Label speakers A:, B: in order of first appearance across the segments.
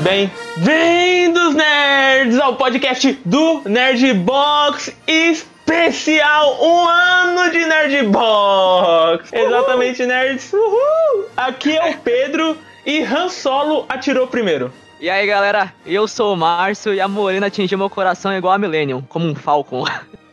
A: Bem-vindos, nerds, ao podcast do Nerdbox especial, um ano de Nerdbox. Uhul. Exatamente, nerds. Uhul. Aqui é o Pedro e Han Solo atirou primeiro.
B: E aí, galera, eu sou o Márcio e a Morena atingiu meu coração igual a Millennium, como um Falcon.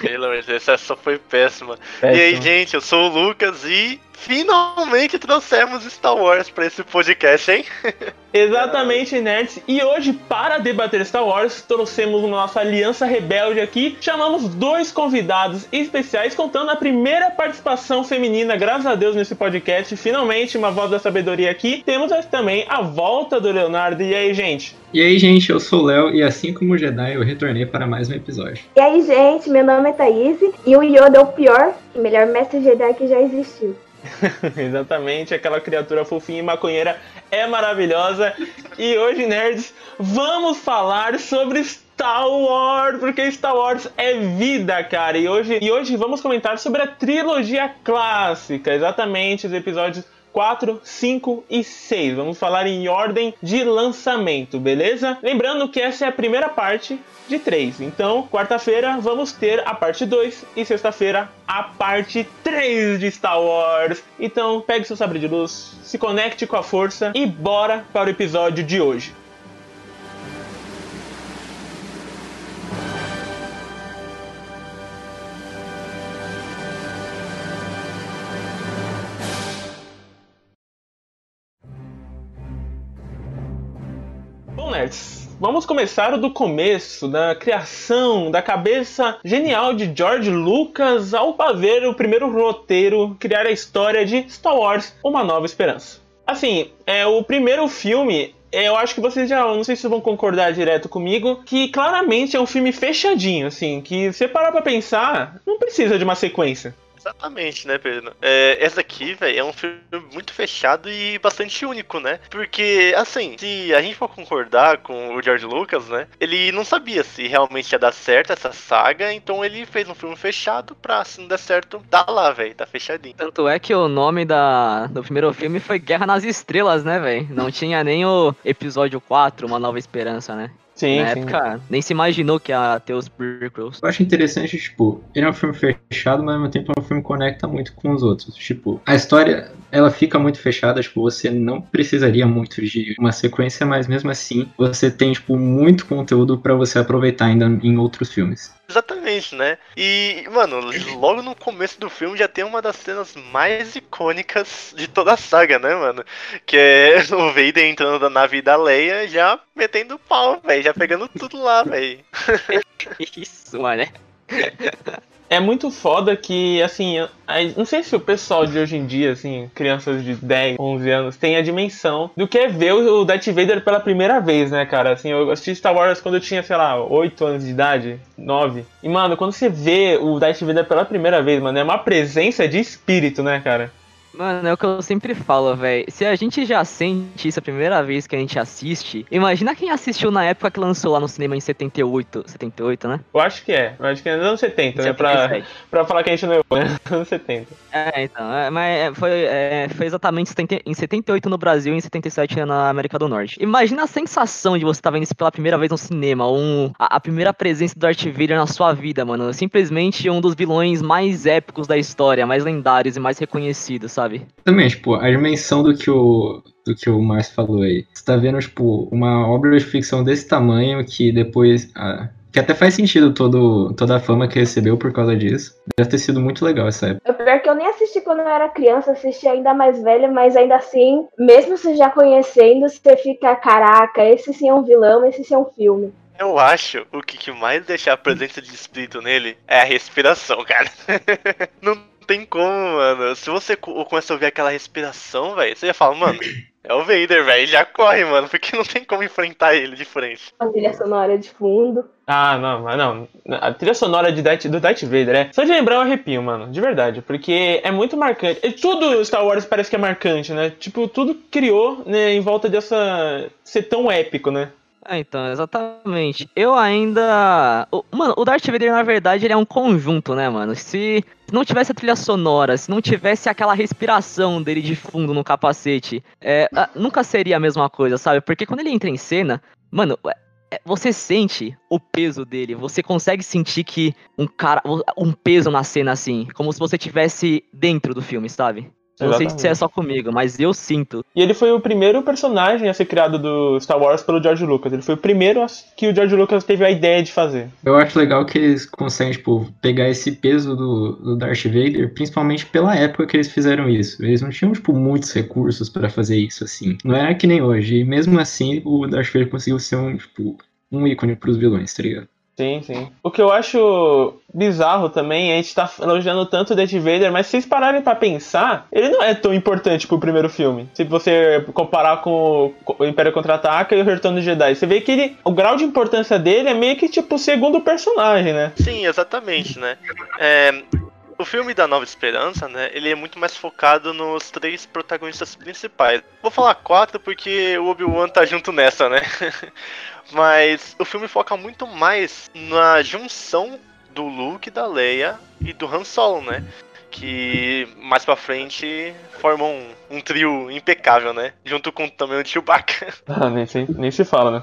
C: Pelo amor de Deus, essa foi péssima. péssima. E aí, gente, eu sou o Lucas e finalmente trouxemos Star Wars para esse podcast, hein?
A: Exatamente, nerds. E hoje, para debater Star Wars, trouxemos uma nossa aliança rebelde aqui. Chamamos dois convidados especiais, contando a primeira participação feminina, graças a Deus, nesse podcast. Finalmente, uma voz da sabedoria aqui. Temos também a volta do Leonardo. E aí, gente?
D: E aí, gente, eu sou o Léo e assim como o Jedi, eu retornei para mais um episódio.
E: E aí, gente, meu nome é Thaís e o Yoda é o pior e melhor mestre Jedi que já existiu.
A: Exatamente, aquela criatura fofinha e maconheira é maravilhosa. E hoje, nerds, vamos falar sobre Star Wars, porque Star Wars é vida, cara. E hoje, e hoje vamos comentar sobre a trilogia clássica, exatamente os episódios 4, 5 e 6. Vamos falar em ordem de lançamento, beleza? Lembrando que essa é a primeira parte de 3. Então, quarta-feira vamos ter a parte 2 e sexta-feira a parte 3 de Star Wars. Então, pegue seu sabre de luz, se conecte com a força e bora para o episódio de hoje. Nerds, vamos começar do começo, da criação, da cabeça genial de George Lucas ao fazer o primeiro roteiro, criar a história de Star Wars Uma Nova Esperança. Assim, é o primeiro filme eu acho que vocês já, não sei se vão concordar direto comigo, que claramente é um filme fechadinho, assim, que você parar pra pensar, não precisa de uma sequência.
C: Exatamente, né, Pedro? É, essa aqui, velho, é um filme muito fechado e bastante único, né? Porque, assim, se a gente for concordar com o George Lucas, né? Ele não sabia se realmente ia dar certo essa saga, então ele fez um filme fechado pra, se não der certo, tá lá, velho, tá fechadinho.
B: Tanto é que o nome da, do primeiro filme foi Guerra nas Estrelas, né, velho? Não tinha nem o episódio 4, Uma Nova Esperança, né? Sim, Na sim. época, nem se imaginou que ia ter os prequels.
D: Eu acho interessante, tipo, ele é um filme fechado, mas ao mesmo tempo é um filme que conecta muito com os outros. Tipo, a história, ela fica muito fechada, tipo, você não precisaria muito de uma sequência, mas mesmo assim, você tem, tipo, muito conteúdo para você aproveitar ainda em outros filmes.
C: Exatamente, né? E, mano, logo no começo do filme já tem uma das cenas mais icônicas de toda a saga, né, mano? Que é o Vader entrando na nave da Leia já metendo pau, velho, já pegando tudo lá, velho.
B: Isso, mano.
A: É muito foda que, assim, não sei se o pessoal de hoje em dia, assim, crianças de 10, 11 anos, tem a dimensão do que é ver o Darth Vader pela primeira vez, né, cara? Assim, eu assisti Star Wars quando eu tinha, sei lá, 8 anos de idade, 9. E, mano, quando você vê o Darth Vader pela primeira vez, mano, é uma presença de espírito, né, cara?
B: Mano, é o que eu sempre falo, velho. Se a gente já sente isso a primeira vez que a gente assiste, imagina quem assistiu na época que lançou lá no cinema em 78. 78, né?
A: Eu acho que é. Eu acho que é anos 70, né? Pra, pra falar que a gente não é né? Anos 70.
B: É, então. É, mas é, foi, é, foi exatamente 70, em 78 no Brasil e em 77 na América do Norte. Imagina a sensação de você estar tá vendo isso pela primeira vez no cinema. Um, a, a primeira presença do Darth Vader na sua vida, mano. Simplesmente um dos vilões mais épicos da história, mais lendários e mais reconhecidos, sabe? Sabe?
D: Também, tipo, a dimensão do que o, do que o Márcio falou aí. Você tá vendo, tipo, uma obra de ficção desse tamanho que depois. Ah, que até faz sentido todo, toda a fama que recebeu por causa disso. Deve ter sido muito legal essa época.
E: O pior que eu nem assisti quando eu era criança, assisti ainda mais velha, mas ainda assim, mesmo você já conhecendo, você fica, caraca, esse sim é um vilão, esse sim é um filme.
C: Eu acho o que mais deixa a presença de espírito nele é a respiração, cara. Não tem como, mano. Se você começa a ouvir aquela respiração, velho, você já fala, mano, é o Vader, velho. Já corre, mano, porque não tem como enfrentar ele de frente.
E: A trilha sonora de fundo.
A: Ah, não, mas não. A trilha sonora de Darth, do Darth Vader, é. Só de lembrar eu arrepio, mano. De verdade. Porque é muito marcante. Tudo Star Wars parece que é marcante, né? Tipo, tudo criou, né, em volta dessa. ser tão épico, né?
B: É, então, exatamente. Eu ainda. Mano, o Darth Vader, na verdade, ele é um conjunto, né, mano? Se não tivesse a trilha sonora, se não tivesse aquela respiração dele de fundo no capacete, é, nunca seria a mesma coisa, sabe? Porque quando ele entra em cena, mano, é- é- você sente o peso dele, você consegue sentir que um cara. um peso na cena assim, como se você tivesse dentro do filme, sabe? Eu não sei se é
A: Exatamente.
B: só comigo, mas eu sinto.
A: E ele foi o primeiro personagem a ser criado do Star Wars pelo George Lucas. Ele foi o primeiro que o George Lucas teve a ideia de fazer.
D: Eu acho legal que eles conseguem, tipo, pegar esse peso do, do Darth Vader, principalmente pela época que eles fizeram isso. Eles não tinham, tipo, muitos recursos pra fazer isso, assim. Não era que nem hoje. E mesmo assim, o Darth Vader conseguiu ser um, tipo, um ícone pros vilões, tá ligado?
A: Sim, sim. O que eu acho bizarro também, é a gente tá elogiando tanto o Darth Vader, mas se vocês pararem pra pensar, ele não é tão importante pro primeiro filme. Se você comparar com o Império Contra-Ataca e o Retorno do Jedi, você vê que ele, o grau de importância dele é meio que tipo o segundo personagem, né?
C: Sim, exatamente, né? É, o filme da Nova Esperança, né? Ele é muito mais focado nos três protagonistas principais. Vou falar quatro porque o Obi-Wan tá junto nessa, né? Mas o filme foca muito mais na junção do Luke, da Leia e do Han Solo, né? Que mais pra frente formam um, um trio impecável, né? Junto com também o Chewbacca.
A: Ah, nem, se- nem se fala, né?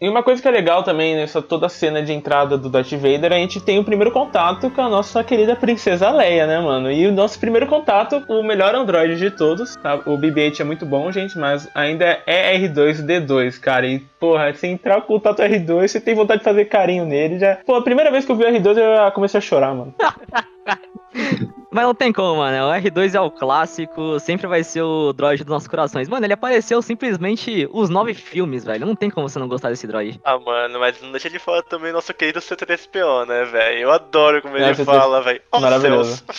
A: E uma coisa que é legal também nessa toda a cena de entrada do Darth Vader, a gente tem o primeiro contato com a nossa querida princesa Leia, né, mano? E o nosso primeiro contato, o melhor androide de todos, tá? O BB-8 é muito bom, gente, mas ainda é R2-D2, cara. E, porra, se entrar com o contato R2, você tem vontade de fazer carinho nele, já... Pô, a primeira vez que eu vi o R2, eu já comecei a chorar, mano.
B: Mas não tem como, mano. O R2 é o clássico, sempre vai ser o droid dos nossos corações. Mano, ele apareceu simplesmente os nove filmes, velho. Não tem como você não gostar desse droid.
C: Ah, mano, mas não deixa de falar também nosso querido C3PO, né, velho? Eu adoro como ele
A: É, C3PO.
C: fala, velho. Oh,
A: Maravilhoso.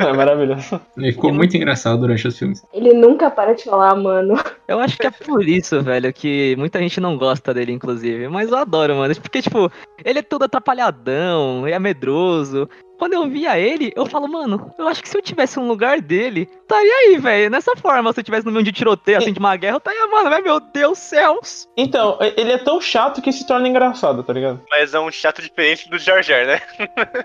A: É maravilhoso.
D: Ele ficou muito engraçado durante os filmes.
E: Ele nunca para de falar, mano.
B: Eu acho que é por isso, velho, que muita gente não gosta dele, inclusive. Mas eu adoro, mano. Porque, tipo, ele é todo atrapalhadão, é medroso. Quando eu via ele, eu falo, mano, eu acho que se eu tivesse um lugar dele, estaria aí, velho. Nessa forma, se eu tivesse no meio de tiroteio, assim, de uma guerra, eu estaria, mano, meu Deus céus.
A: Então, ele é tão chato que se torna engraçado, tá ligado?
C: Mas é um chato diferente do Jar Jar, né?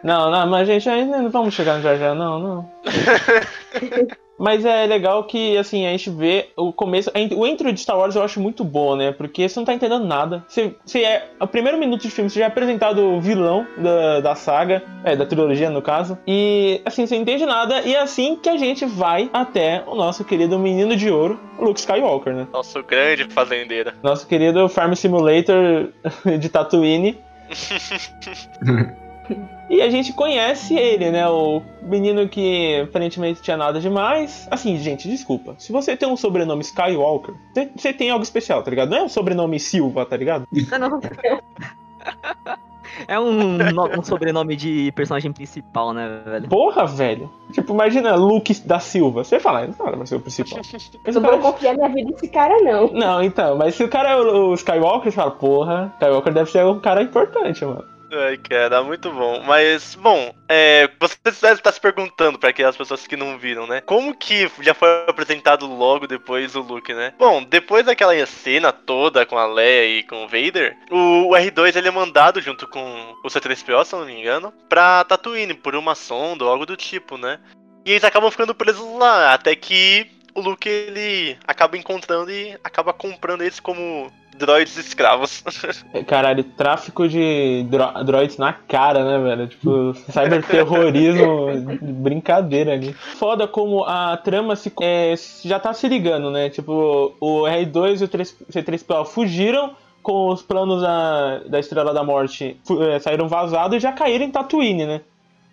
A: Não, não, mas gente, ainda não vamos chegar no Jar Jar, não, não. Mas é legal que, assim, a gente vê o começo. O intro de Star Wars eu acho muito bom, né? Porque você não tá entendendo nada. Você, você é. O primeiro minuto de filme, você já é apresentado o vilão da, da saga, é, da trilogia no caso. E, assim, você não entende nada. E é assim que a gente vai até o nosso querido menino de ouro, Luke Skywalker, né?
C: Nosso grande fazendeiro.
A: Nosso querido Farm Simulator de Tatooine. E a gente conhece ele, né? O menino que aparentemente tinha nada demais. Assim, gente, desculpa. Se você tem um sobrenome Skywalker, você- tem algo especial, tá ligado? Não é um sobrenome Silva, tá ligado?
B: Não, não. É um, um sobrenome de personagem principal, né, velho?
A: Porra, velho. Tipo, imagina Luke da Silva. Você fala, cara vai ser o principal. Mas
E: Eu
A: o
E: não vou
A: cara...
E: confiar minha vida nesse cara, não.
A: Não, então, mas se o cara é o o Skywalker, você fala, porra, Skywalker deve ser um cara importante, mano.
C: Ai, cara, muito bom. Mas, bom, é, você deve estar se perguntando para aquelas pessoas que não viram, né? Como que já foi apresentado logo depois o Luke, né? Bom, depois daquela cena toda com a Leia e com o Vader, o, o R2 ele é mandado junto com o C3PO, se não me engano, pra Tatooine por uma sonda ou algo do tipo, né? E eles acabam ficando presos lá, até que o Luke ele acaba encontrando e acaba comprando eles como droids escravos.
A: Caralho, tráfico de dro droids na cara, né, velho? Tipo, cyberterrorismo, brincadeira ali. Foda como a trama se, é, já tá se ligando, né? Tipo, o R2 e o 3, C3PO fugiram com os planos da, da Estrela da Morte, é, saíram vazados e já caíram em Tatooine, né?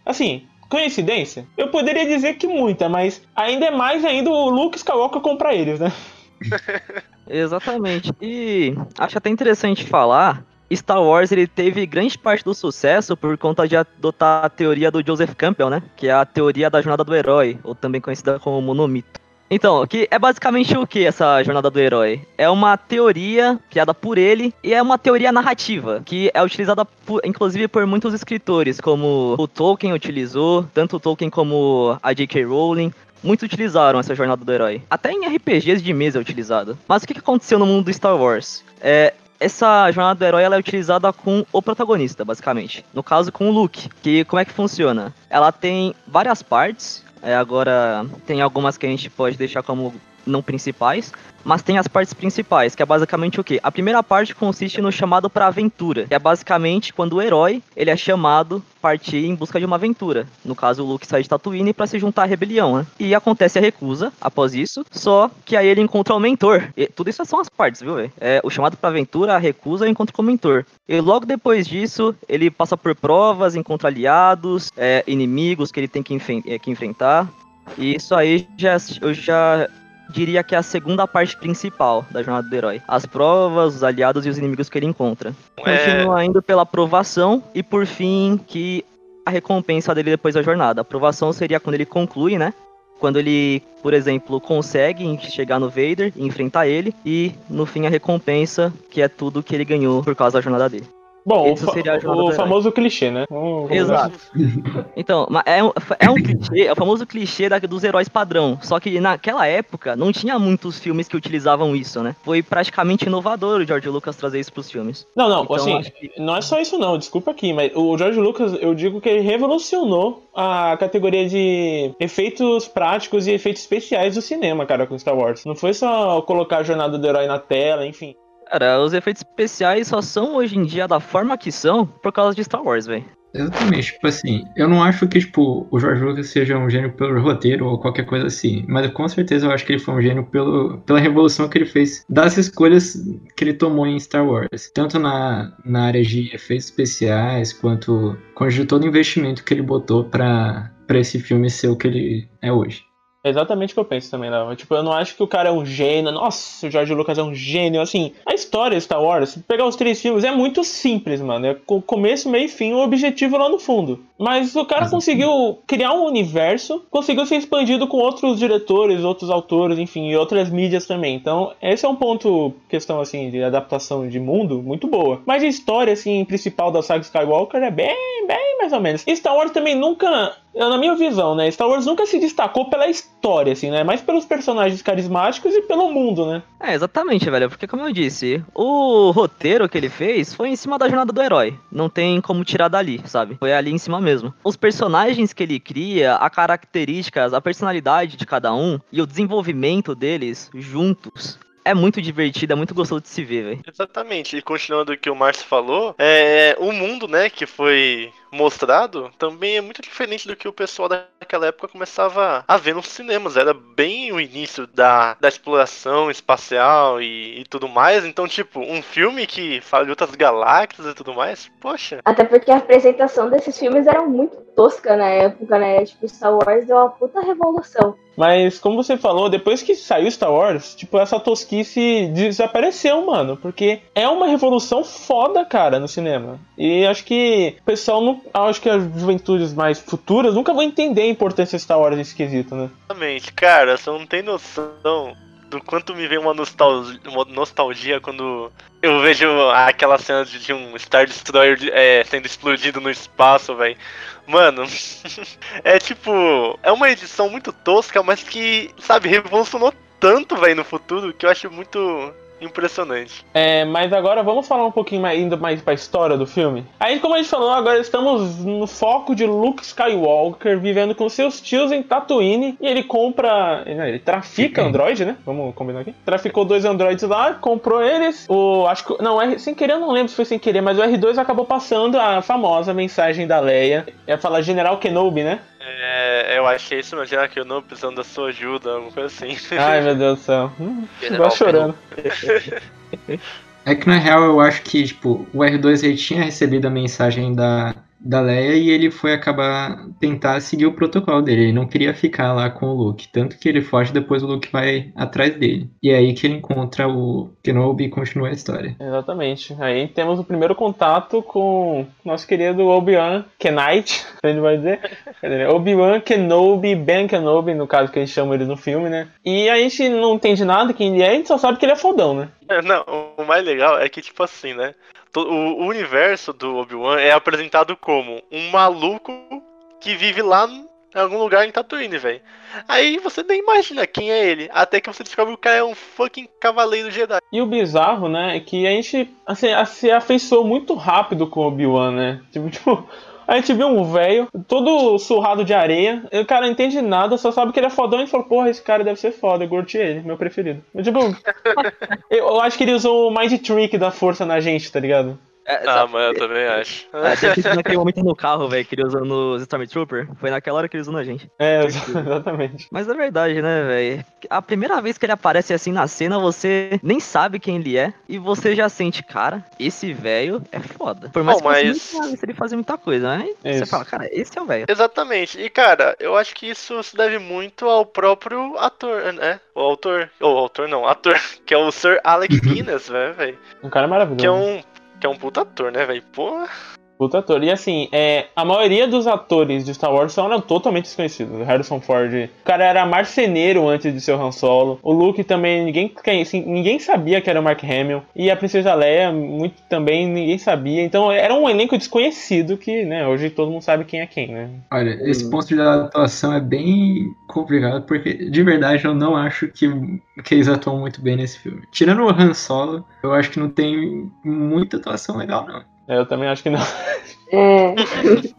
A: Assim, coincidência? Eu poderia dizer que muita, mas ainda é mais ainda o Luke Skywalker comprar eles, né?
B: Exatamente. E acho até interessante falar. Star Wars ele teve grande parte do sucesso por conta de adotar a teoria do Joseph Campbell, né? Que é a teoria da jornada do herói, ou também conhecida como monomito. Então, que é basicamente o que essa jornada do herói? É uma teoria criada por ele e é uma teoria narrativa que é utilizada por- inclusive por muitos escritores, como o Tolkien utilizou, tanto o Tolkien como a J.K. Rowling. Muitos utilizaram essa jornada do herói. Até em RPGs de mesa é utilizado. Mas o que que aconteceu no mundo do Star Wars? É, essa jornada do herói ela é utilizada com o protagonista, basicamente. No caso, com o Luke. Que como é que funciona? Ela tem várias partes. É, agora tem algumas que a gente pode deixar como não principais, mas tem as partes principais, que é basicamente o quê? A primeira parte consiste no chamado para aventura, que é basicamente quando o herói ele é chamado partir em busca de uma aventura. No caso, o Luke sai de Tatooine para se juntar à rebelião, né? E acontece a recusa após isso, só que aí ele encontra o mentor. E tudo isso são as partes, viu? É o chamado para aventura, a recusa o encontro com o mentor. E logo depois disso, ele passa por provas, encontra aliados, é, inimigos que ele tem que, é, que enfrentar. E isso aí já, eu já diria que é a segunda parte principal da jornada do herói. As provas, os aliados e os inimigos que ele encontra. É... Continua indo pela aprovação e por fim que a recompensa dele depois da jornada. A aprovação seria quando ele conclui, né? Quando ele, por exemplo, consegue chegar no Vader, enfrentar ele, e no fim a recompensa, que é tudo que ele ganhou por causa da jornada dele.
A: Bom, Isso seria o, o famoso clichê, né?
B: Vamos Exato. então, é um, é um clichê, é o famoso clichê da, dos heróis padrão. Só que naquela época não tinha muitos filmes que utilizavam isso, né? Foi praticamente inovador o George Lucas trazer isso pros filmes.
A: Não, não, então, assim, que... não é só isso não, desculpa aqui, mas o George Lucas, eu digo que ele revolucionou a categoria de efeitos práticos e efeitos especiais do cinema, cara, com Star Wars. Não foi só colocar a jornada do herói na tela, enfim.
B: Cara, os efeitos especiais só são hoje em dia da forma que são por causa de Star Wars, velho.
D: Exatamente, tipo assim, eu não acho que, tipo, o George Lucas seja um gênio pelo roteiro ou qualquer coisa assim, mas com certeza eu acho que ele foi um gênio pelo, pela revolução que ele fez das escolhas que ele tomou em Star Wars, tanto na, na área de efeitos especiais, quanto com todo o investimento que ele botou para esse filme ser o que ele é hoje.
A: É exatamente o que eu penso também, Léo. Tipo, eu não acho que o cara é um gênio. Nossa, o George Lucas é um gênio. Assim, a história de Star Wars, pegar os três filmes, é muito simples, mano. É começo, meio e fim, o objetivo lá no fundo. Mas o cara conseguiu criar um universo, conseguiu ser expandido com outros diretores, outros autores, enfim, e outras mídias também. Então, esse é um ponto, questão assim, de adaptação de mundo, muito boa. Mas a história, assim, principal da saga Skywalker é bem, bem mais ou menos. Star Wars também nunca na minha visão, né? Star Wars nunca se destacou pela história, assim, né? Mais pelos personagens carismáticos e pelo mundo, né?
B: É, exatamente, velho. Porque, como eu disse, o roteiro que ele fez foi em cima da jornada do herói. Não tem como tirar dali, sabe? Foi ali em cima mesmo. Os personagens que ele cria, a características, a personalidade de cada um e o desenvolvimento deles juntos é muito divertido, é muito gostoso de se ver, velho.
C: Exatamente. E continuando o que o Márcio falou, é o mundo, né, que foi mostrado também é muito diferente do que o pessoal daquela época começava a ver nos cinemas. Era bem o início da, da exploração espacial e, e tudo mais. Então, tipo, um filme que fala de outras galáxias e tudo mais, poxa.
E: Até porque a apresentação desses filmes era muito tosca na época, né? Tipo, Star Wars deu uma puta revolução.
A: Mas, como você falou, depois que saiu Star Wars, tipo, essa tosquice desapareceu, mano. Porque é uma revolução foda, cara, no cinema. E acho que o pessoal não acho que as juventudes mais futuras nunca vão entender a importância de Star Wars nesse quesito, né?
C: Exatamente, cara, você não tem noção do quanto me vem uma nostalgia, uma nostalgia quando eu vejo aquela cena de um Star Destroyer é, sendo explodido no espaço, velho. Mano, é tipo. É uma edição muito tosca, mas que, sabe, revolucionou tanto, velho, no futuro que eu acho muito impressionante.
A: É, mas agora vamos falar um pouquinho mais, ainda mais pra história do filme. Aí, como a gente falou, agora estamos no foco de Luke Skywalker vivendo com seus tios em Tatooine e ele compra. Ele trafica Android, né? Vamos combinar aqui. Traficou dois androids lá, comprou eles. O. Acho que. Não, sem querer, eu não lembro se foi sem querer, mas o R2 acabou passando a famosa mensagem da Leia. Ia falar General Kenobi, né?
C: É, eu achei isso, imagina que eu não precisando da sua ajuda, alguma coisa assim.
A: Ai meu Deus do céu. Hum, chorando.
D: É que na real eu acho que, tipo, o R2 ele tinha recebido a mensagem da, da Leia e ele foi acabar tentar seguir o protocolo dele. Ele não queria ficar lá com o Luke. Tanto que ele foge depois o Luke vai atrás dele. E é aí que ele encontra o Kenobi e continua a história.
A: Exatamente. Aí temos o primeiro contato com nosso querido Obi-Wan Kenight, a gente vai dizer. Obi-Wan Kenobi, Ben Kenobi, no caso que a gente chama ele no filme, né? E a gente não entende nada quem ele é, a gente só sabe que ele é fodão, né?
C: Não, o mais legal é que, tipo assim, né? O universo do Obi-Wan é apresentado como um maluco que vive lá em algum lugar em Tatooine, velho. Aí você nem imagina quem é ele, até que você descobre que o cara é um fucking cavaleiro Jedi.
A: E o bizarro, né, é que a gente assim, se afeiçoou muito rápido com o Obi-Wan, né? Tipo, tipo, a gente viu um velho, todo surrado de areia, o cara não entende nada, só sabe que ele é fodão e falou, porra, esse cara deve ser foda, eu curti ele, meu preferido. Mas, tipo, eu acho que ele usou o Mind Trick da força na gente, tá ligado?
B: É,
C: Ah, mas eu também acho.
B: é, naquele momento no carro, velho, que ele usou nos Stormtrooper. Foi naquela hora que ele usou na gente.
A: É, exatamente.
B: Mas é verdade, né, velho? A primeira vez que ele aparece assim na cena, você nem sabe quem ele é. E você já sente, cara, esse velho é foda. Por mais
C: Bom,
B: que
C: mas-
B: você sabe se ele fazer muita coisa, né? Você fala, cara, esse é o velho.
C: Exatamente. E cara, eu acho que isso se deve muito ao próprio ator, né? O autor. Ou autor não, ator. Que é o Sir Alec Guinness, né, velho?
A: Um cara maravilhoso.
C: Que é um. Que é um puta ator, né, velho? Porra.
A: Puta ator. E assim, é, a maioria dos atores de Star Wars são totalmente desconhecidos. O Harrison Ford, o cara era marceneiro antes de ser o Han Solo. O Luke também, ninguém, assim, ninguém sabia que era o Mark Hamill. E a Princesa Leia, muito também ninguém sabia. Então era um elenco desconhecido que, né, hoje todo mundo sabe quem é quem, né?
D: Olha, esse ponto da atuação é bem complicado, porque de verdade eu não acho que, que eles atuam muito bem nesse filme. Tirando o Han Solo, eu acho que não tem muita atuação legal, não.
A: É, Eu também acho que não.
E: É.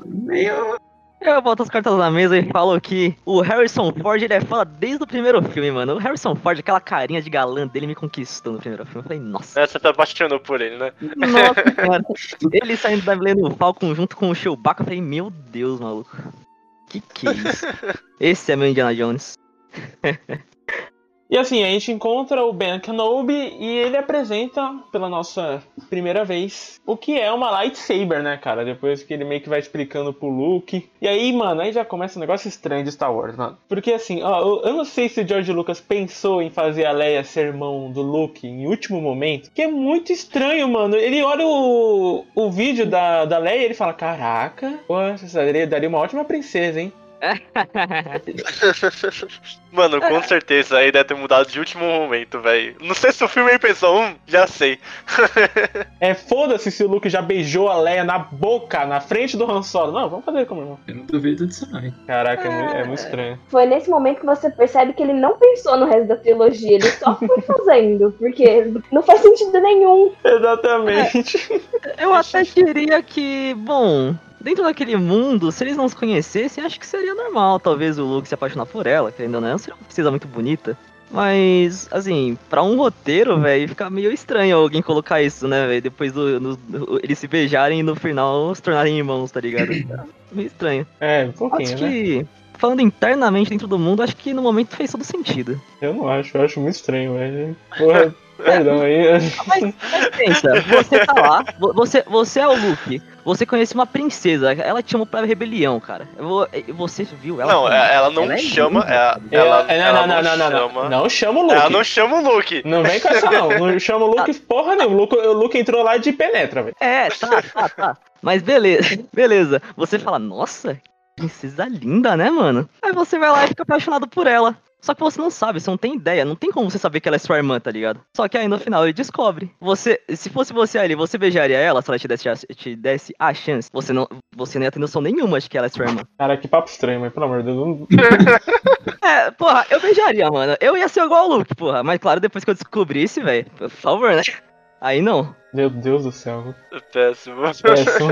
D: Meio.
B: Eu boto as cartas na mesa e falo que o Harrison Ford, ele é foda desde o primeiro filme, mano. O Harrison Ford, aquela carinha de galã dele me conquistou no primeiro filme. Eu falei, nossa,
C: Né, Você tá apaixonou por ele, né?
B: nossa senhora. Ele saindo da Millennium Falcon junto com o Chewbacca, eu falei, meu Deus, maluco. Que que é isso? Esse é meu Indiana Jones.
A: E assim, a gente encontra o Ben Kenobi e ele apresenta, pela nossa primeira vez, o que é uma lightsaber, né, cara? Depois que ele meio que vai explicando pro Luke. E aí, mano, aí já começa um negócio estranho de Star Wars, mano. Porque assim, ó, eu, não sei se o George Lucas pensou em fazer a Leia ser irmão do Luke em último momento, que é muito estranho, mano. Ele olha o, o vídeo da, da Leia e ele fala, caraca, pô, essa daria, daria uma ótima princesa, hein?
C: Mano, com certeza aí deve ter mudado de último momento, velho. Não sei se o filme aí pensou, hum, já sei.
A: É foda-se se o Luke já beijou a Leia na boca, na frente do Han Solo. Não, vamos fazer como irmão.
D: Eu não duvido disso, não. hein?
A: Caraca, é, muito, é muito estranho.
E: Foi nesse momento que você percebe que ele não pensou no resto da trilogia, ele só foi fazendo, porque não faz sentido nenhum.
A: Exatamente.
B: Eu até diria que, bom, dentro daquele mundo, se eles não se conhecessem, acho que seria normal, talvez o Luke se apaixonar por ela, querendo ou não, seria uma princesa muito bonita. Mas, assim, pra um roteiro, velho, fica meio estranho alguém colocar isso, né, velho? Depois do, no- do- eles se beijarem e no final se tornarem irmãos, tá ligado? Fica meio estranho.
A: É, um pouquinho,
B: Acho
A: né?
B: que, falando internamente dentro do mundo, acho que no momento fez todo sentido.
A: Eu não acho, eu acho muito estranho, velho. Porra, perdão aí.
B: Mas, mas pensa, você tá lá, vo- você, você é o Luke, você conhece uma princesa, ela te chamou pra rebelião, cara. Você viu ela?
C: não, é- ela não
B: Ela é
C: chama. é-
B: tá
C: ela,
A: É,
C: ela
A: não, não, não, não, não,
C: chama.
A: não. Não chama o Luke.
C: Ela não chama o Luke.
A: Não vem com essa, não. Não chama o Luke porra nenhuma. O Luke, o Luke entrou lá de penetra, velho.
B: É, tá, tá, tá. Mas beleza, beleza. Você fala, nossa, princesa linda, né, mano? Aí você vai lá e fica apaixonado por ela. Só que você não sabe, você não tem ideia, não tem como você saber que ela é sua irmã, tá ligado? Só que aí no final ele descobre. Você, se fosse você ali, você beijaria ela se ela te desse a, te desse a chance. Você não, você não ia ter noção nenhuma de que ela é sua irmã.
A: Cara, que papo estranho, mas pelo amor de Deus. Não...
B: É, porra, eu beijaria, mano. Eu ia ser igual o Luke, porra. Mas claro, depois que eu descobrisse, velho, por favor, né? Aí não.
A: Meu Deus do céu.
C: Péssimo.
A: Péssimo.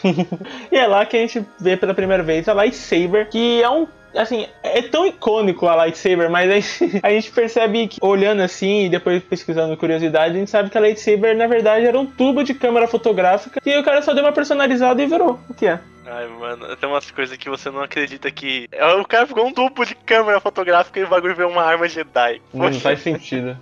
A: e é lá que a gente vê pela primeira vez a lightsaber, que é um. Assim, é tão icônico a lightsaber, mas a gente, percebe que, olhando assim e depois pesquisando curiosidade, a gente sabe que a lightsaber na verdade era um tubo de câmera fotográfica e o cara só deu uma personalizada e virou. O que é?
C: Ai, mano, tem umas coisas que você não acredita que. O cara ficou um duplo de câmera fotográfica e o bagulho veio uma arma Jedi.
A: Não faz sentido.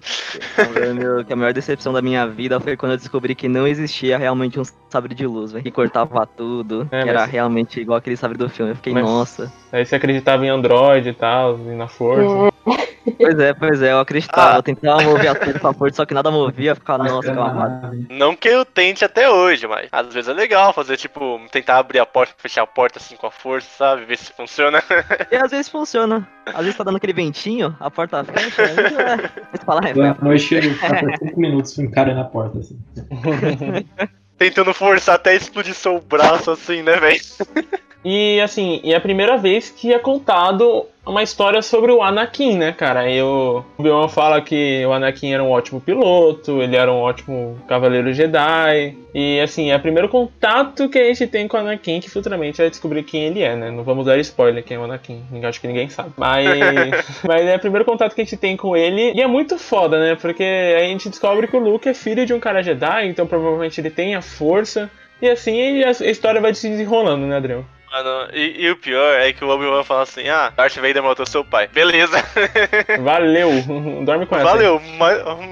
B: Meu, que a maior decepção da minha vida foi quando eu descobri que não existia realmente um sabre de luz, velho. Que cortava tudo,
A: É,
B: que era
A: mas-
B: realmente igual aquele sabre do filme. Eu fiquei,
A: Mas-
B: nossa.
A: Aí você acreditava em Android e tal, e na força.
B: Pois é, pois é, eu acreditava.
C: Ah.
B: Eu tentava mover as coisas com a força, só que nada movia, ficava, nossa, amado.
C: Não que eu tente até hoje, mas às vezes é legal fazer, tipo, tentar abrir a porta, fechar a porta assim com a força, sabe? Ver se funciona.
B: E às vezes funciona. Às vezes tá dando aquele ventinho, a porta fecha, aí é. Você fala, é,
D: À noite ele passa 5 minutos com um cara na porta, assim.
C: Tentando forçar até explodir seu braço assim, né, velho?
A: E assim, e é a primeira vez que é contado uma história sobre o Anakin, né, cara? E o Obi-Wan fala que o Anakin era um ótimo piloto, ele era um ótimo cavaleiro Jedi. E assim, é o primeiro contato que a gente tem com o Anakin, que futuramente vai descobrir quem ele é, né? Não vamos dar spoiler quem é o Anakin, acho que ninguém sabe. Mas, mas é o primeiro contato que a gente tem com ele. E é muito foda, né? Porque a gente descobre que o Luke é filho de um cara Jedi, então provavelmente ele tem a força. E assim a história vai se desenrolando, né, Adriano?
C: Mano, e, e, o pior é que o Obi-Wan fala assim: Ah, Darth Vader matou seu pai. Beleza.
A: Valeu. Dorme com essa.
C: Valeu.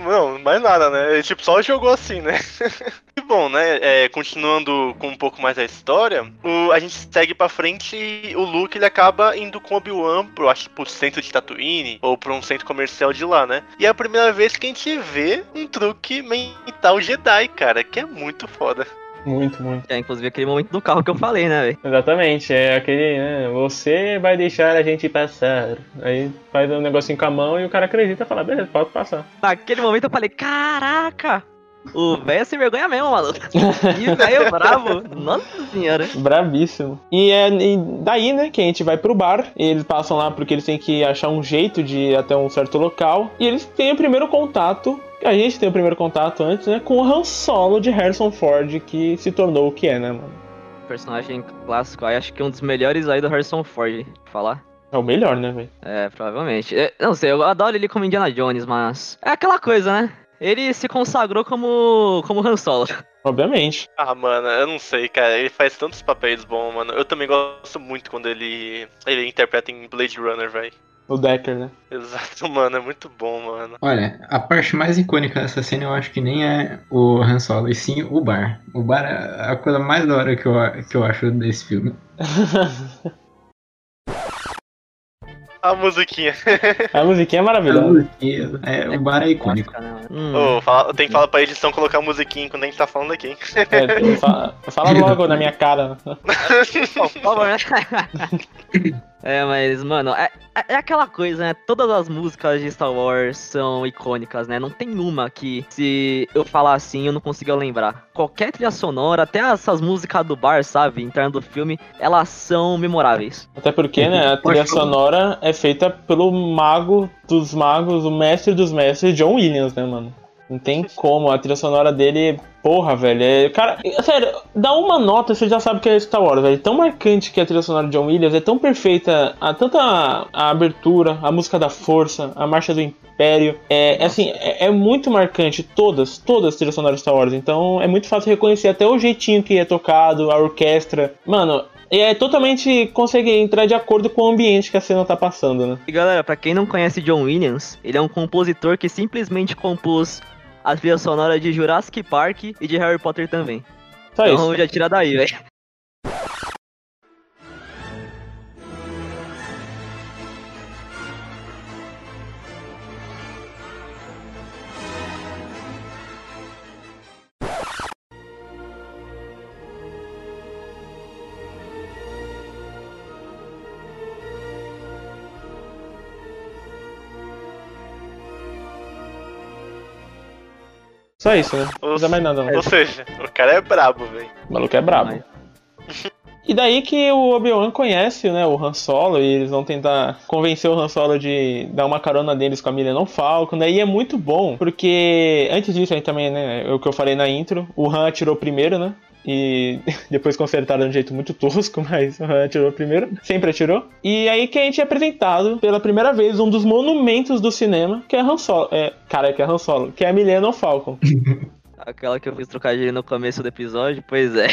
C: Não, mais nada, né? Ele tipo, só jogou assim, né? e bom, né? É, continuando com um pouco mais da história, o, a gente segue pra frente e o Luke ele acaba indo com o Obi-Wan pro, acho, pro centro de Tatooine ou pra um centro comercial de lá, né? E é a primeira vez que a gente vê um truque mental Jedi, cara, que é muito foda.
A: Muito, muito.
B: É, inclusive aquele momento do carro que eu falei, né, velho?
A: Exatamente, é aquele, né? Você vai deixar a gente passar. Aí faz um negocinho com a mão e o cara acredita e fala, beleza, pode passar.
B: Naquele momento eu falei, caraca! O velho é sem vergonha mesmo, maluco. E velho bravo. Nossa senhora.
A: Bravíssimo. E é e daí, né, que a gente vai pro bar. eles passam lá porque eles têm que achar um jeito de ir até um certo local. E eles têm o primeiro contato a gente tem o primeiro contato antes, né, com o Han Solo de Harrison Ford, que se tornou o que é, né, mano?
B: Personagem clássico, aí acho que um dos melhores aí do Harrison Ford, falar.
A: É o melhor, né, velho?
B: É, provavelmente. Eu, não sei, eu adoro ele como Indiana Jones, mas. É aquela coisa, né? Ele se consagrou como, como Han Solo.
A: Obviamente.
C: Ah, mano, eu não sei, cara. Ele faz tantos papéis bons, mano. Eu também gosto muito quando ele, ele interpreta em Blade Runner, velho.
A: O Decker, né?
C: Exato, mano, é muito bom, mano.
D: Olha, a parte mais icônica dessa cena eu acho que nem é o Han Solo, e sim o bar. O bar é a coisa mais da hora que eu, que eu acho desse filme.
C: A musiquinha.
A: a musiquinha é maravilhosa.
D: É, o bar é icônico.
C: Hum. Oh, fala, tem que falar pra edição colocar a musiquinha quando a gente tá falando aqui.
A: É, fala, fala logo na minha cara. Por favor, né?
B: É, mas, mano, é, é, é aquela coisa, né? Todas as músicas de Star Wars são icônicas, né? Não tem uma que, se eu falar assim, eu não consiga lembrar. Qualquer trilha sonora, até essas músicas do bar, sabe? Entrando do filme, elas são memoráveis.
A: Até porque, né? A trilha sonora é feita pelo mago dos magos, o mestre dos mestres, John Williams, né, mano? Não tem como, a trilha sonora dele, porra, velho. É, cara, sério, dá uma nota você já sabe que é Star Wars, velho. É tão marcante que a trilha sonora de John Williams é tão perfeita, a, tanto a, a abertura, a música da força, a marcha do Império. É, é assim, é, é, muito marcante, todas, todas as trilhas sonoras de Star Wars. Então é muito fácil reconhecer até o jeitinho que é tocado, a orquestra. Mano, é totalmente consegue entrar de acordo com o ambiente que a cena tá passando, né?
B: E galera, para quem não conhece John Williams, ele é um compositor que simplesmente compôs a trilha sonora de Jurassic Park e de Harry Potter também. Só então isso. já tira daí, velho.
A: Só isso, né? Não precisa mais nada, não.
C: Ou seja, o cara é brabo, velho.
A: O maluco é brabo. E daí que o Obi-Wan conhece, né, o Han Solo, e eles vão tentar convencer o Han Solo de dar uma carona deles com a Millennium Falcon, né, e é muito bom, porque antes disso aí também, né, é o que eu falei na intro, o Han atirou primeiro, né, e depois consertaram de um jeito muito tosco, mas atirou primeiro, sempre atirou. E aí que a gente é apresentado pela primeira vez um dos monumentos do cinema, que é Han Solo, é, cara, que é Han Solo, que é a Millennium Falcon.
B: Aquela que eu fiz trocadilho no começo do episódio, pois é.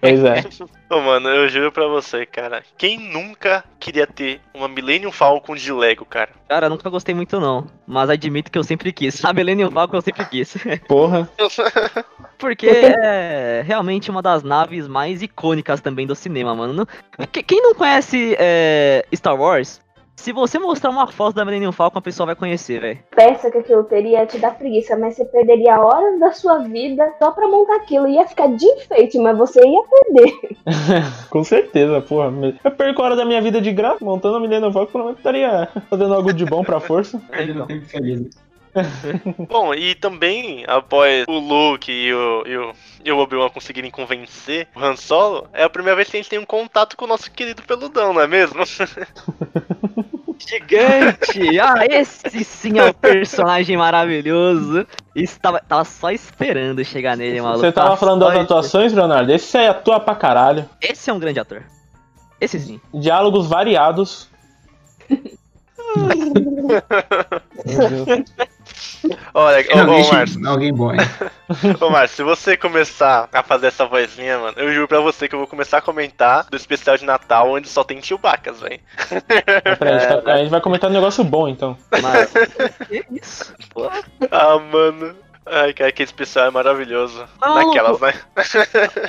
A: Pois é.
C: Ô, mano, eu juro pra você, cara. Quem nunca queria ter uma Millennium Falcon de Lego, cara?
B: Cara, eu nunca gostei muito, não. Mas admito que eu sempre quis. A Millennium Falcon eu sempre quis.
A: Porra.
B: Porque é realmente uma das naves mais icônicas também do cinema, mano. Quem não conhece é, Star Wars, se você mostrar uma foto da Millennium Falcon, a pessoa vai conhecer, velho.
E: Peça que aquilo teria te dar preguiça, mas você perderia horas da sua vida só pra montar aquilo. Ia ficar de enfeite, mas você ia perder.
A: Com certeza, porra. Eu perco hora da minha vida de graça montando a Millennium Falcon, pelo menos estaria fazendo algo de bom pra força.
D: Perdendo tempo feliz.
C: Bom, e também, após o Luke e o, e o, e o Obi-Wan conseguirem convencer o Han Solo, é a primeira vez que a gente tem um contato com o nosso querido peludão, não é mesmo?
B: Gigante! Ah, esse sim é o personagem maravilhoso. Estava tava só esperando chegar nele, maluco.
A: Você tava
B: Tava
A: falando das atuações, Leonardo? Esse aí atua pra caralho.
B: Esse é um grande ator. Esse sim.
A: Diálogos variados. Meu Deus.
C: Olha, ô,
D: alguém,
C: ô Márcio,
D: alguém bom, hein?
C: ô Márcio, se você começar a fazer essa vozinha, mano, eu juro pra você que eu vou começar a comentar do especial de Natal onde só tem Chewbaccas, velho.
A: Mas peraí, a, gente tá- a gente vai comentar um negócio bom então.
B: Mas, que isso? Pô,
C: Ah, mano. Ai, cara, aquele especial é maravilhoso.
B: Maluco.
C: Naquelas, né?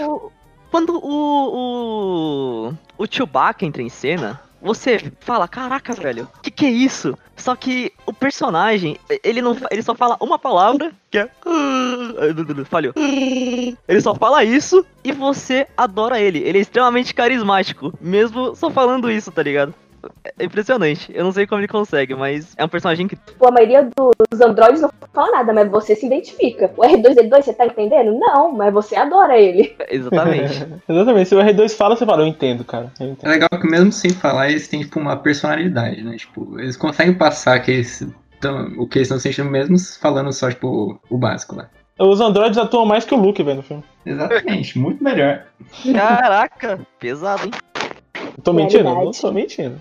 B: o- quando o, o, o Chewbacca entra em cena, você fala, caraca, velho, que que é isso? Só que o personagem, ele não, ele só fala uma palavra, que é... Falhou. Ele só fala isso e você adora ele. Ele é extremamente carismático, mesmo só falando isso, tá ligado? É impressionante. Eu não sei como ele consegue, mas é um personagem que
E: Pô, a maioria dos androides não fala nada, mas você se identifica. O R2D2, você tá entendendo? Não, mas você adora ele.
B: Exatamente.
A: Exatamente, se o R2 fala, você fala, eu entendo, cara. Eu
D: É
A: entendo.
D: legal que mesmo sem falar, eles têm, tipo, uma personalidade, né? Tipo, eles conseguem passar que eles tão, o que eles estão sentindo mesmo falando só, tipo, o básico lá.
A: Os androides atuam mais que o Luke, velho, no filme.
D: Exatamente, muito melhor.
B: Caraca, pesado, hein?
A: Tô mentindo? Não tô mentindo.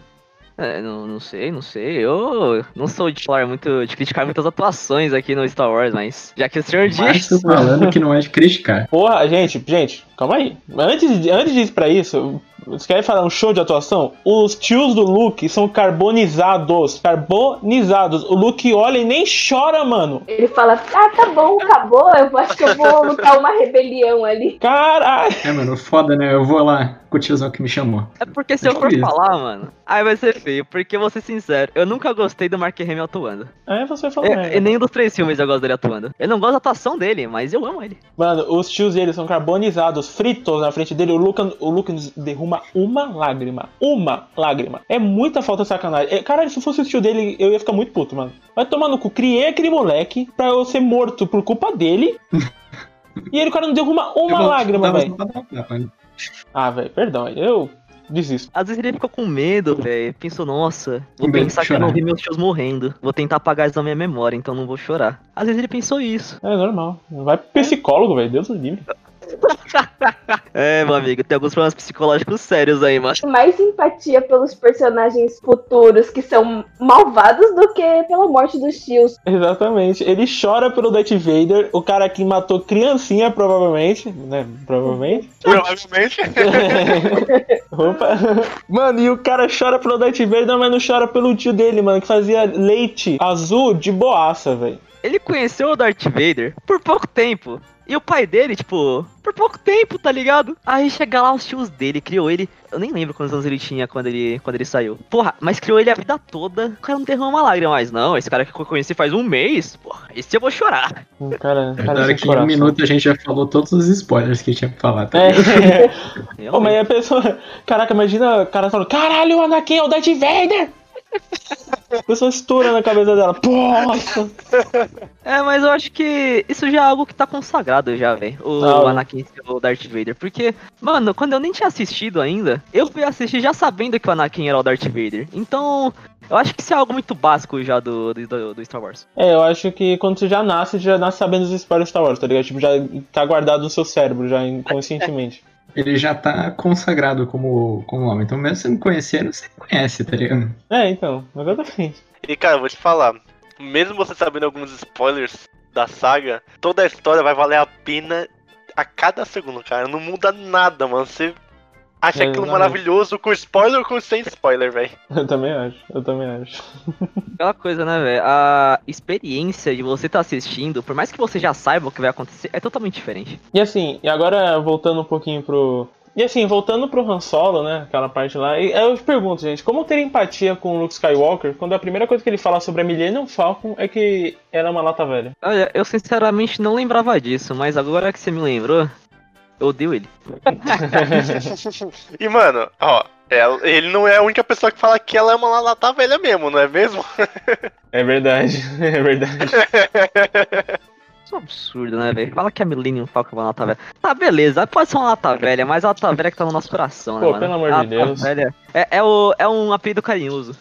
B: É, não, não sei, não sei. Eu não sou de falar muito, de criticar muitas atuações aqui no Star Wars, mas já que o senhor disse.
D: falando que não é de criticar.
A: Porra, gente, gente, calma aí. Antes antes de ir pra isso, vocês querem falar um show de atuação? Os tios do Luke são carbonizados. Carbonizados. O Luke olha e nem chora, mano.
E: Ele fala, ah, tá bom, acabou, eu acho que eu vou lutar uma rebelião ali.
A: Caralho.
D: É, mano, foda, né? Eu vou lá com o tiozão que me chamou.
B: É porque se eu for
D: Isso.
B: falar, mano, aí vai ser feio. Porque vou ser sincero, eu nunca gostei do Mark Hamill atuando.
A: Aí você falou,
B: Eu,
A: merda.
B: e nenhum dos três filmes eu gosto dele atuando. Eu não gosto da atuação dele, mas eu amo ele.
A: Mano, os tios dele são carbonizados, fritos na frente dele. O Luke, o Luke derruma uma lágrima. Uma lágrima. É muita falta de sacanagem. É, Caralho, se fosse o tio dele, eu ia ficar muito puto, mano. Vai tomar no cu. Criei aquele moleque pra eu ser morto por culpa dele. e ele, o cara, não derruma uma
D: Eu
A: lágrima, velho. Ah, velho, perdão. Eu desisto.
B: Às vezes ele fica com medo, velho. Pensou, nossa, vou
D: de
B: pensar que eu não
D: chorar.
B: vi meus tios morrendo. Vou tentar apagar isso da minha memória, então não vou chorar. Às vezes ele pensou isso.
A: É normal. Vai pro psicólogo, velho. Deus o livre.
B: É, meu amigo, tem alguns problemas psicológicos sérios aí, mano.
E: Mais empatia pelos personagens futuros que são malvados do que pela morte dos tios.
A: Exatamente. Ele chora pelo Darth Vader, o cara que matou criancinha, provavelmente, né? Provavelmente.
C: Provavelmente.
A: Opa. Mano, e o cara chora pelo Darth Vader, mas não chora pelo tio dele, mano, que fazia leite azul de boaça, velho.
B: Ele conheceu o Darth Vader por pouco tempo. E o pai dele, tipo, por pouco tempo, tá ligado? Aí chega lá os tios dele, criou ele. Eu nem lembro quantos anos ele tinha quando ele, quando ele saiu. Porra, mas criou ele a vida toda. O cara não derrama uma lágrima mais, não. Esse cara que eu conheci faz um mês, porra, esse eu vou chorar.
A: Um cara,
D: É
A: cara
D: hora
A: sem
D: que em um
A: coração.
D: minuto a gente já falou todos os spoilers que tinha pra falar, tá ligado?
A: É. Pô, mas a pessoa. Caraca, imagina o cara falando: Caralho, o Anakin é o Darth Vader! A pessoa estoura na cabeça dela. Nossa!
B: É, mas eu acho que isso já é algo que tá consagrado já, velho. O
A: Ah.
B: Anakin ser o Darth Vader. Porque, mano, quando eu nem tinha assistido ainda, eu fui assistir já sabendo que o Anakin era o Darth Vader. Então, eu acho que isso é algo muito básico já do, do, do Star Wars.
A: É, eu acho que quando você já nasce, já nasce sabendo os spoilers de Star Wars, tá ligado? Tipo, já tá guardado no seu cérebro, já inconscientemente.
D: Ele já tá consagrado como, como homem. Então, mesmo você não conhecendo, você conhece, tá ligado?
A: É, então, exatamente.
C: E cara, eu vou te falar, mesmo você sabendo alguns spoilers da saga, toda a história vai valer a pena a cada segundo, cara. Não muda nada, mano. Você acha aquilo
A: Exatamente.
C: maravilhoso com spoiler ou com sem spoiler, velho.
A: Eu também acho, eu também acho.
B: Aquela coisa, né, velho? A experiência de você estar assistindo, por mais que você já saiba o que vai acontecer, é totalmente diferente.
A: E assim, e agora voltando um pouquinho pro. E assim, voltando pro Han Solo, né? Aquela parte lá. E eu te pergunto, gente, como ter empatia com o Luke Skywalker quando a primeira coisa que ele fala sobre a Millennium Falcon é que ela é uma lata velha?
B: Olha, eu sinceramente não lembrava disso, mas agora que você me lembrou, eu odeio ele.
C: E mano, ó, Ela- ele não é a única pessoa que fala que ela é uma lata velha mesmo, não é mesmo?
A: É verdade, é verdade.
B: Isso é um absurdo, né, velho? Fala que a Millennium Falcon é uma lata velha. Tá, beleza, pode ser uma lata velha, mas a lata velha que tá no nosso coração, né,
A: Pô,
B: mano?
A: pelo amor
B: A
A: de Deus.
B: velha é, é, o, é um apelido carinhoso.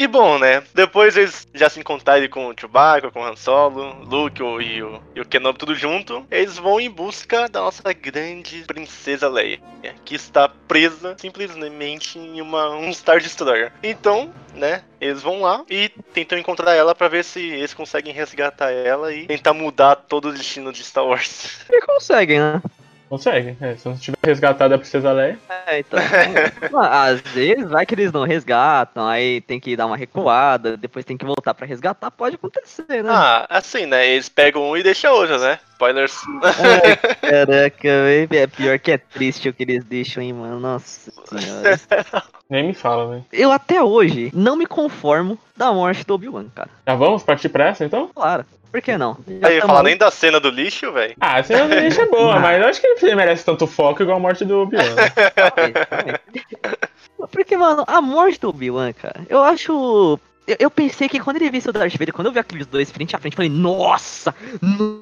C: E bom, né? Depois eles já se encontrarem com o Chewbacca, com o Han Solo, Luke e o, e o Kenobi tudo junto. Eles vão em busca da nossa grande princesa Leia, que está presa simplesmente em uma, um Star Destroyer. Então, né? Eles vão lá e tentam encontrar ela pra ver se eles conseguem resgatar ela e tentar mudar todo o destino de Star Wars.
B: E conseguem, né?
A: Consegue, é, se não tiver resgatado a Princesa Leia.
B: É, então. Às vezes vai que eles não resgatam, aí tem que dar uma recuada, depois tem que voltar pra resgatar, pode acontecer, né?
C: Ah, assim, né? Eles pegam um e deixam outro, né? Spoilers.
B: Ai, caraca, velho. É pior que é triste o que eles deixam, hein, mano. Nossa senhora.
A: Nem me fala, velho.
B: Eu até hoje não me conformo da morte do Obi-Wan, cara.
A: Já vamos partir pra essa então?
B: Claro. Por que não? Já
C: Aí,
B: tamo
C: falar nem da cena do lixo, velho.
A: Ah, a cena do lixo é boa, mas eu acho que ele merece tanto foco igual a morte do Obi-Wan.
B: Porque, mano, a morte do Obi-Wan, cara, eu acho. Eu, eu pensei que quando ele visse o Darth Vader, quando eu vi aqueles dois frente a frente, eu falei, nossa,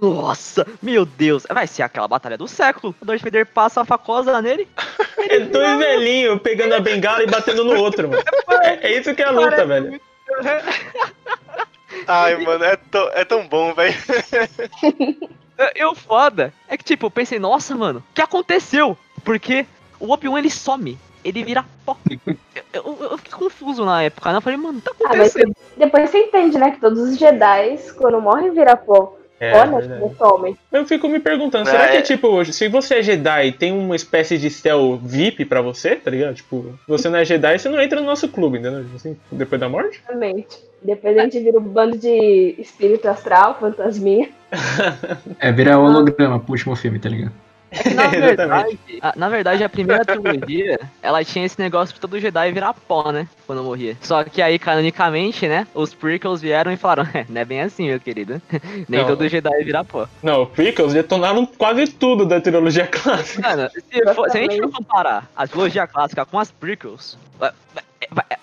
B: nossa, meu Deus, vai ser aquela batalha do século. O Darth Vader passa a facosa nele.
A: É dois velhinhos pegando a bengala e batendo no outro, mano. É, é isso que é a luta, velho.
C: Ai, mano, é, tão- é tão bom, velho.
B: Eu foda. É que, tipo, eu pensei, nossa, mano, o que aconteceu? Porque o Obi-Wan ele some. Ele vira pó. Eu, eu- eu fiquei confuso na época, né? Eu falei, mano, tá
E: Ah, mas
B: acontecendo.
E: depois você entende, né? Que todos os Jedi, quando morrem, vira pó.
A: É,
E: Olha,
A: verdade.
E: eles somem.
A: Eu fico me perguntando,
C: Ah,
A: será que
C: é.
A: tipo, se você é Jedi, tem uma espécie de céu VIP pra você, tá ligado? Tipo, se você não é Jedi, você não entra no nosso clube, entendeu? Assim, depois da morte?
E: Exatamente. Depois a gente vira um bando de espírito astral, fantasminha.
D: É, virar holograma pro último filme, tá ligado?
B: É que, na, verdade, a, na verdade, a primeira trilogia, ela tinha esse negócio de todo Jedi virar pó, né? Quando morria. Só que aí, canonicamente, né? Os prequels vieram e falaram, é, não é bem assim, meu querido. Nem
A: Não.
B: todo Jedi vira pó.
A: Não, os prequels detonaram quase tudo da trilogia clássica.
B: Mano, se, for- se a gente for comparar a trilogia clássica com as prequels,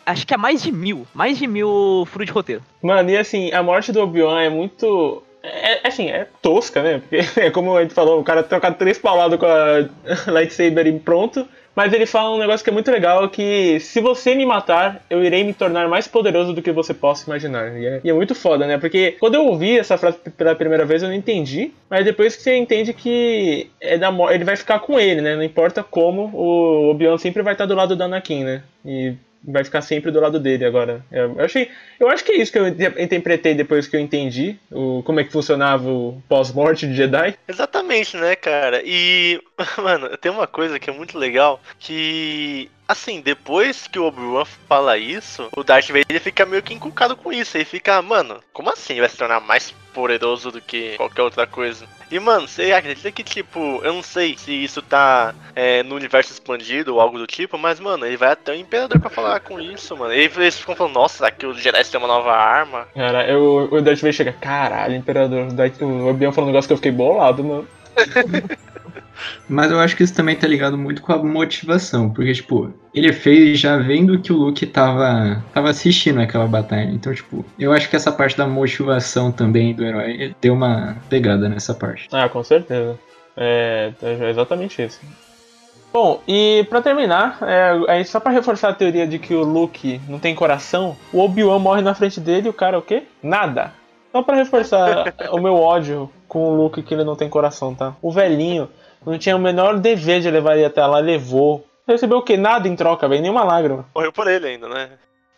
B: acho que é mais de mil. Mais de mil furos de roteiro.
A: Mano, e assim, a morte do Obi-Wan é muito. É, assim, é tosca, né? Porque é como a gente falou, o cara trocar três pauladas com a lightsaber e pronto. Mas ele fala um negócio que é muito legal, que se você me matar, eu irei me tornar mais poderoso do que você possa imaginar. E é, e é muito foda, né? Porque quando eu ouvi essa frase pela primeira vez, eu não entendi. Mas depois que você entende que é da ele vai ficar com ele, né? Não importa como, o Obi-Wan sempre vai estar do lado do Anakin, né? E vai ficar sempre do lado dele agora. É, Eu achei, eu acho que é isso que eu inter- interpretei depois que eu entendi o, como é que funcionava o pós-morte de Jedi.
C: Exatamente, né, cara? E, mano, tem uma coisa que é muito legal, que, assim, depois que o Obi-Wan fala isso, o Darth Vader fica meio que encucado com isso. Ele fica, mano, como assim vai se tornar mais poderoso do que qualquer outra coisa? E, mano, você acredita que, tipo, eu não sei se isso tá é, no universo expandido ou algo do tipo, mas, mano, ele vai até o Imperador pra falar com isso, mano. E eles ficam falando, nossa, será que o Jedi tem uma nova arma?
A: Cara, eu, o Darth Vader chega, caralho, Imperador, o Obi-Wan falou um negócio que eu fiquei bolado, mano.
D: Mas eu acho que isso também tá ligado muito com a motivação, porque, tipo, ele fez já vendo que o Luke tava, tava assistindo aquela batalha. Então, tipo, eu acho que essa parte da motivação também do herói deu uma pegada nessa parte.
A: Ah, com certeza. É, é exatamente isso. Bom, e pra terminar, é, aí só pra reforçar a teoria de que o Luke não tem coração, o Obi-Wan morre na frente dele e o cara o quê? Nada. Só pra reforçar o meu ódio com o Luke que ele não tem coração, tá? O velhinho não tinha o menor dever de levar ele até lá, levou. Recebeu o quê? Nada em troca, velho, nenhuma lágrima.
C: Morreu por ele ainda, né?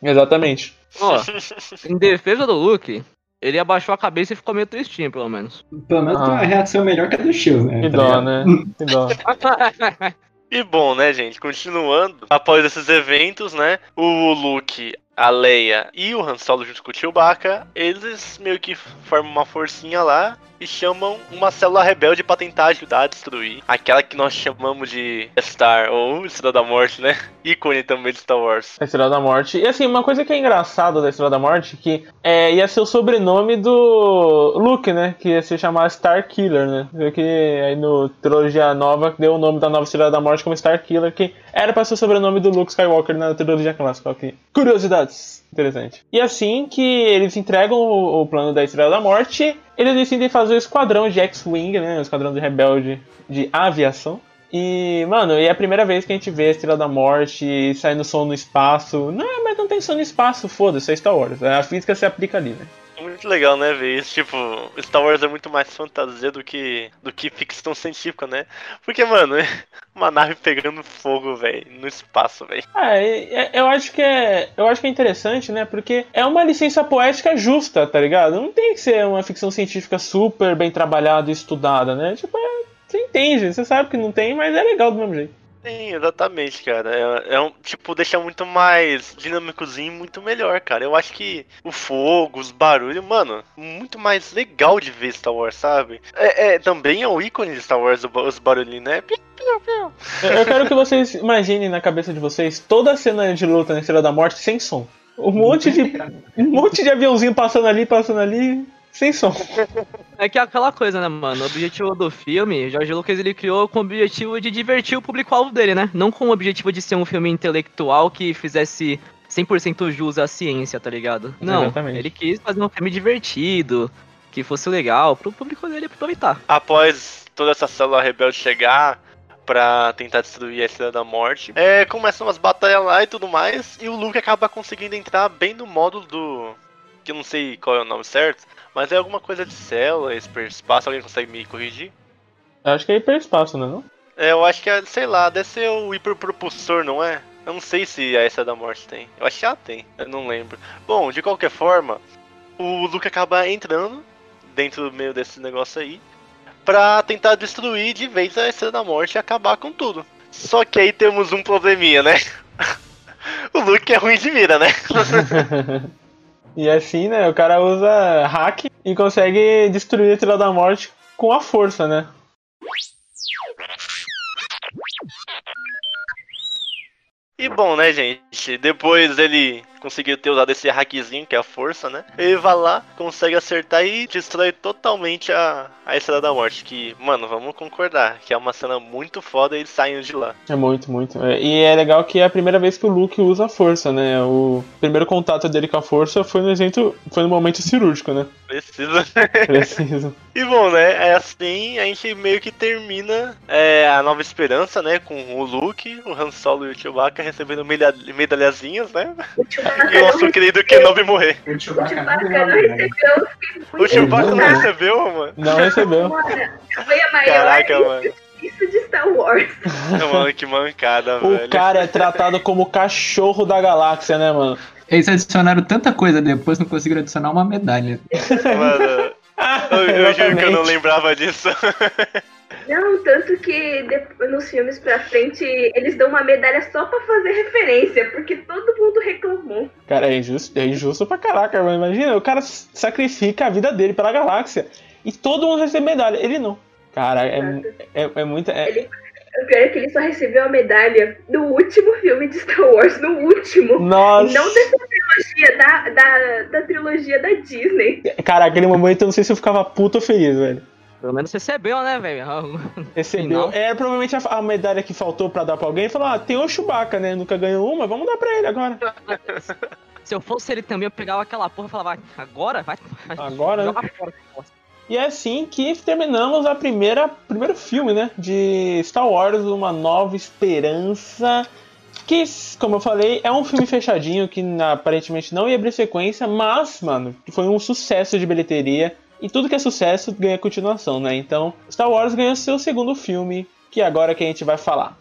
A: Exatamente.
B: Ó, em defesa do Luke, ele abaixou a cabeça e ficou meio tristinho, pelo menos.
D: Pelo menos tem
A: Ah.
D: uma reação melhor que a do Shield, né?
A: Que dó, né? Que dó.
C: E bom, né, gente? Continuando, após esses eventos, né? O Luke, a Leia e o Han Solo junto com o Chewbacca, eles meio que formam uma forcinha lá e chamam uma célula rebelde pra tentar ajudar a destruir aquela que nós chamamos de Star, ou Estrela da Morte, né? Ícone também de Star Wars.
A: A Estrela da Morte. E assim, uma coisa que é engraçada da Estrela da Morte, que é, ia ser o sobrenome do Luke, né? Que ia se chamar Star Killer, né? Que aí no trilogia nova deu o nome da nova Estrela da Morte como Star Killer, que era pra ser o sobrenome do Luke Skywalker na trilogia clássica. Curiosidades. Interessante. E assim que eles entregam o, o plano da Estrela da Morte, eles decidem fazer o esquadrão de X-Wing, né? O esquadrão de rebelde de aviação. E, mano, e é a primeira vez que a gente vê a Estrela da Morte saindo som no espaço. Não, mas não tem som no espaço, foda-se, é Star Wars. A física se aplica ali, né?
C: Muito legal, né, ver isso. Tipo, Star Wars é muito mais fantasia do que, do que ficção científica, né? Porque, mano, uma nave pegando fogo, velho, no espaço, velho.
A: É, eu acho que é. Eu acho que é interessante, né? Porque é uma licença poética justa, tá ligado? Não tem que ser uma ficção científica super bem trabalhada e estudada, né? Tipo, é, você entende, você sabe que não tem, mas é legal do mesmo jeito.
C: Sim, exatamente, cara. É, é, um, tipo, deixa muito mais dinâmicozinho, muito melhor, cara. Eu acho que o fogo, os barulhos, mano, muito mais legal de ver Star Wars, sabe? É, é também é o ícone de Star Wars, os barulhinhos, né?
A: Eu quero que vocês imaginem na cabeça de vocês toda a cena de luta na Estrela da Morte sem som. Um monte de, um monte de aviãozinho passando ali, passando ali, sem som.
B: É que é aquela coisa, né, mano? O objetivo do filme, George Lucas ele criou com o objetivo de divertir o público-alvo dele, né? Não com o objetivo de ser um filme intelectual que fizesse 100% jus à ciência, tá ligado? Não,
A: Exatamente.
B: ele quis fazer um filme divertido, que fosse legal, pro público dele aproveitar.
C: Após toda essa célula rebelde chegar pra tentar destruir a Estrela da Morte, é, começam umas batalhas lá e tudo mais, e o Luke acaba conseguindo entrar bem no módulo do... que eu não sei qual é o nome certo, mas é alguma coisa de célula, espaço, alguém consegue me corrigir?
A: Eu acho que é hiperespaço, né? Não?
C: É, eu acho que é, sei lá, deve ser o hiperpropulsor, não é? Eu não sei se a essa da morte tem. Eu acho que já tem, eu não lembro. Bom, de qualquer forma, o Luke acaba entrando dentro do meio desse negócio aí pra tentar destruir de vez a Estrela da Morte e acabar com tudo. Só que aí temos um probleminha, né? o Luke é ruim de mira, né?
A: e assim, né? O cara usa hack e consegue destruir a Estrela da Morte com a força, né?
C: E bom, né, gente? Depois ele conseguiu ter usado esse hackzinho, que é a força, né? Ele vai lá, consegue acertar e destrói totalmente a, a Estrela da Morte. Que, mano, vamos concordar, que é uma cena muito foda e eles saem de lá.
A: É muito, muito. É, e é legal que é a primeira vez que o Luke usa a força, né? O primeiro contato dele com a força foi no exemplo, foi no momento cirúrgico, né?
C: Precisa.
A: Preciso.
C: E bom, né? É assim a gente meio que termina é, a Nova Esperança, né? Com o Luke, o Han Solo e o Chewbacca recebendo medalha, medalhazinhas, né?
E: O
C: E o nosso
E: não
C: querido Kenobi morrer.
D: O
E: O
D: Chewbacca
E: não
D: né?
E: recebeu
C: O Chewbacca não recebeu, mano.
A: Não recebeu.
E: Foi a maior
C: Caraca, mano.
E: isso de Star Wars.
C: Mano, que mancada,
A: O
C: velho.
A: cara é tratado como o cachorro da galáxia, né, mano?
D: Eles adicionaram tanta coisa depois, não conseguiram adicionar uma medalha.
C: Mano, eu, eu juro que eu não lembrava disso.
E: Não, tanto que depois, nos filmes pra frente eles dão uma medalha só pra fazer referência, porque todo mundo reclamou.
A: Cara, é injusto, é injusto pra caraca, mas imagina, o cara sacrifica a vida dele pela galáxia e todo mundo recebe medalha, ele não. Cara, é, é, é muita. é-
E: Ele, o pior é que ele só recebeu a medalha no último filme de Star Wars, no último.
A: Nossa!
E: Não dessa trilogia, da, da, da trilogia da Disney.
A: Cara, aquele momento eu não sei se eu ficava puto ou feliz, velho.
B: Pelo menos recebeu, né, velho?
A: Recebeu.
B: Não.
A: É provavelmente a, a medalha que faltou pra dar pra alguém. Falou, ah, tem o Chewbacca, né? Nunca ganhou uma, vamos dar pra ele agora.
B: Se eu fosse ele também, eu pegava aquela porra e falava, agora? Vai,
A: Agora, né?
B: fora.
A: E é assim que terminamos a primeira primeiro filme, né, de Star Wars, uma nova esperança, que, como eu falei, é um filme fechadinho que aparentemente não ia abrir sequência, mas, mano, foi um sucesso de bilheteria. E tudo que é sucesso ganha continuação, né? Então, Star Wars ganhou seu segundo filme, que é agora que a gente vai falar.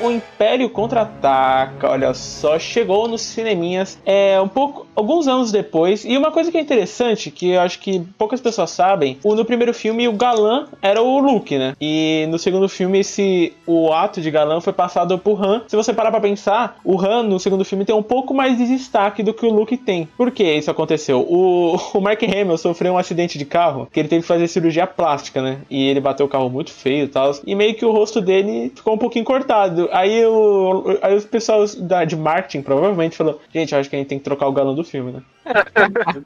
A: Star Wars, o Império Contra-Ataca, olha só, chegou nos cineminhas é, um pouco, alguns anos depois. E uma coisa que é interessante, que eu acho que poucas pessoas sabem, o, no primeiro filme o galã era o Luke, né? E no segundo filme esse, o ato de galã foi passado por Han. Se você parar pra pensar, o Han no segundo filme tem um pouco mais de destaque do que o Luke tem. Por que isso aconteceu? O, o Mark Hamill sofreu um acidente de carro, que ele teve que fazer cirurgia plástica, né? E ele bateu o carro muito feio e tal. E meio que o rosto dele ficou um pouquinho cortado. Aí, o, aí os pessoal da, de marketing provavelmente falou: Gente, acho que a gente tem que trocar o galão do filme, né?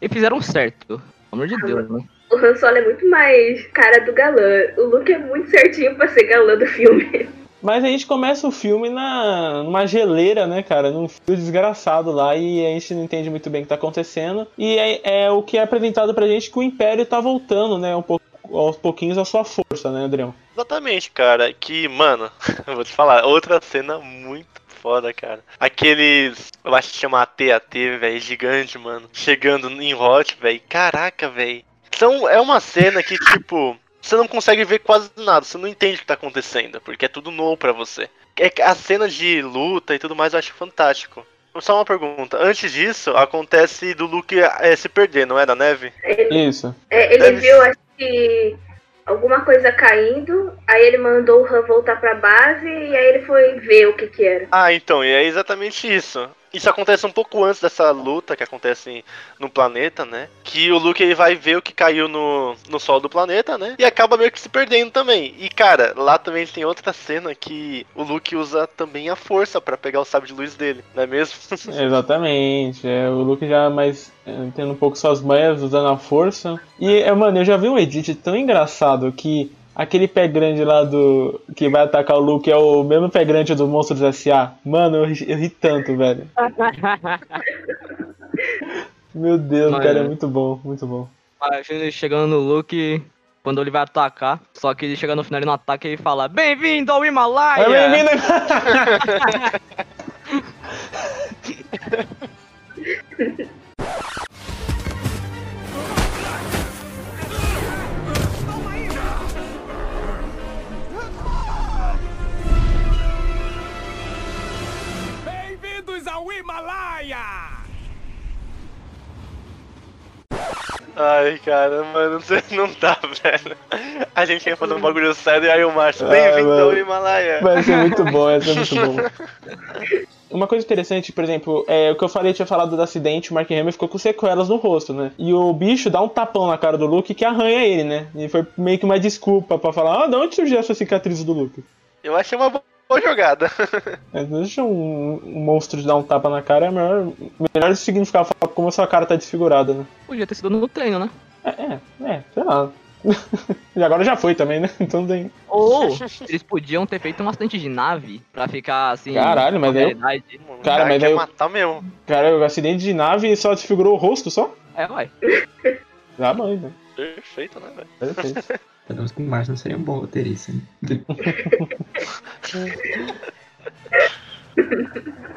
B: e fizeram certo. Pelo amor de Deus, né?
E: O Han Solo é muito mais cara do galã. O Luke é muito certinho pra ser galã do filme.
A: Mas a gente começa o filme na, numa geleira, né, cara? Num fio desgraçado lá e a gente não entende muito bem o que tá acontecendo. E é, é o que é apresentado pra gente que o Império tá voltando, né? Um pouco, aos pouquinhos a sua força, né, Adrião?
C: Exatamente, cara. Que, mano, eu vou te falar, outra cena muito foda, cara. Aqueles, eu acho que chama AT-AT, velho, gigante, mano. Chegando em Hot, velho. Caraca, velho. Então, é uma cena que, tipo, você não consegue ver quase nada, você não entende o que tá acontecendo, porque é tudo novo para você. É, a cena de luta e tudo mais eu acho fantástico. Só uma pergunta. Antes disso, acontece do Luke é, se perder, não é? Da neve?
E: Ele,
A: Isso.
E: é, ele
C: Deve
E: viu, acho que, alguma coisa caindo, aí ele mandou o Han voltar pra base e aí ele foi ver o que que era.
C: Ah, então, e é exatamente isso. Isso acontece um pouco antes dessa luta que acontece no planeta, né? Que o Luke ele vai ver o que caiu no, no solo do planeta, né? E acaba meio que se perdendo também. E cara, lá também tem outra cena que o Luke usa também a força para pegar o sábio de luz dele, não é mesmo?
A: Exatamente. É, o Luke já mais é, tendo um pouco suas manhas, usando a força. E, é, mano, eu já vi um edit tão engraçado que aquele pé grande lá do. que vai atacar o Luke é o mesmo pé grande do Monstros S.A. Mano, eu ri, eu ri tanto, velho. Meu Deus, cara, é muito bom, muito bom.
B: Imagina chegando no Luke quando ele vai atacar. Só que ele chega no final ele não ataca e ele fala: Bem-vindo ao Himalaia!
A: É bem-vindo!
C: Ai, cara, mano, não dá, velho. A gente quer fazer um bagulho sério e aí o Márcio,
A: Ah,
C: bem-vindo ao
A: mano.
C: Himalaia.
A: Vai ser muito bom, vai ser muito bom. Uma coisa interessante, por exemplo, é o que eu falei, tinha falado do acidente, o Mark Hamill ficou com sequelas no rosto, né? E o bicho dá um tapão na cara do Luke que arranha ele, né? E foi meio que uma desculpa pra falar, ah, de onde surgiu essa cicatriz do Luke?
C: Eu achei uma boa jogada.
A: É, deixa um, um monstro de dar um tapa na cara é melhor, melhor significar falar como a sua cara tá desfigurada, né?
B: Podia ter sido no treino, né?
A: É, é, é sei lá. e agora já foi também, né? Então tem.
B: Ou eles podiam ter feito um acidente de nave pra ficar assim.
A: Caralho, mas aí eu- Cara,
C: cara
A: mas aí eu-
C: matar mesmo.
A: Cara, o acidente de nave só desfigurou o rosto só?
B: É, vai.
A: Já mãe, né?
C: Perfeito, né, velho?
A: Perfeito.
D: Sabemos que o Márcio não seria um bom roteirista, né?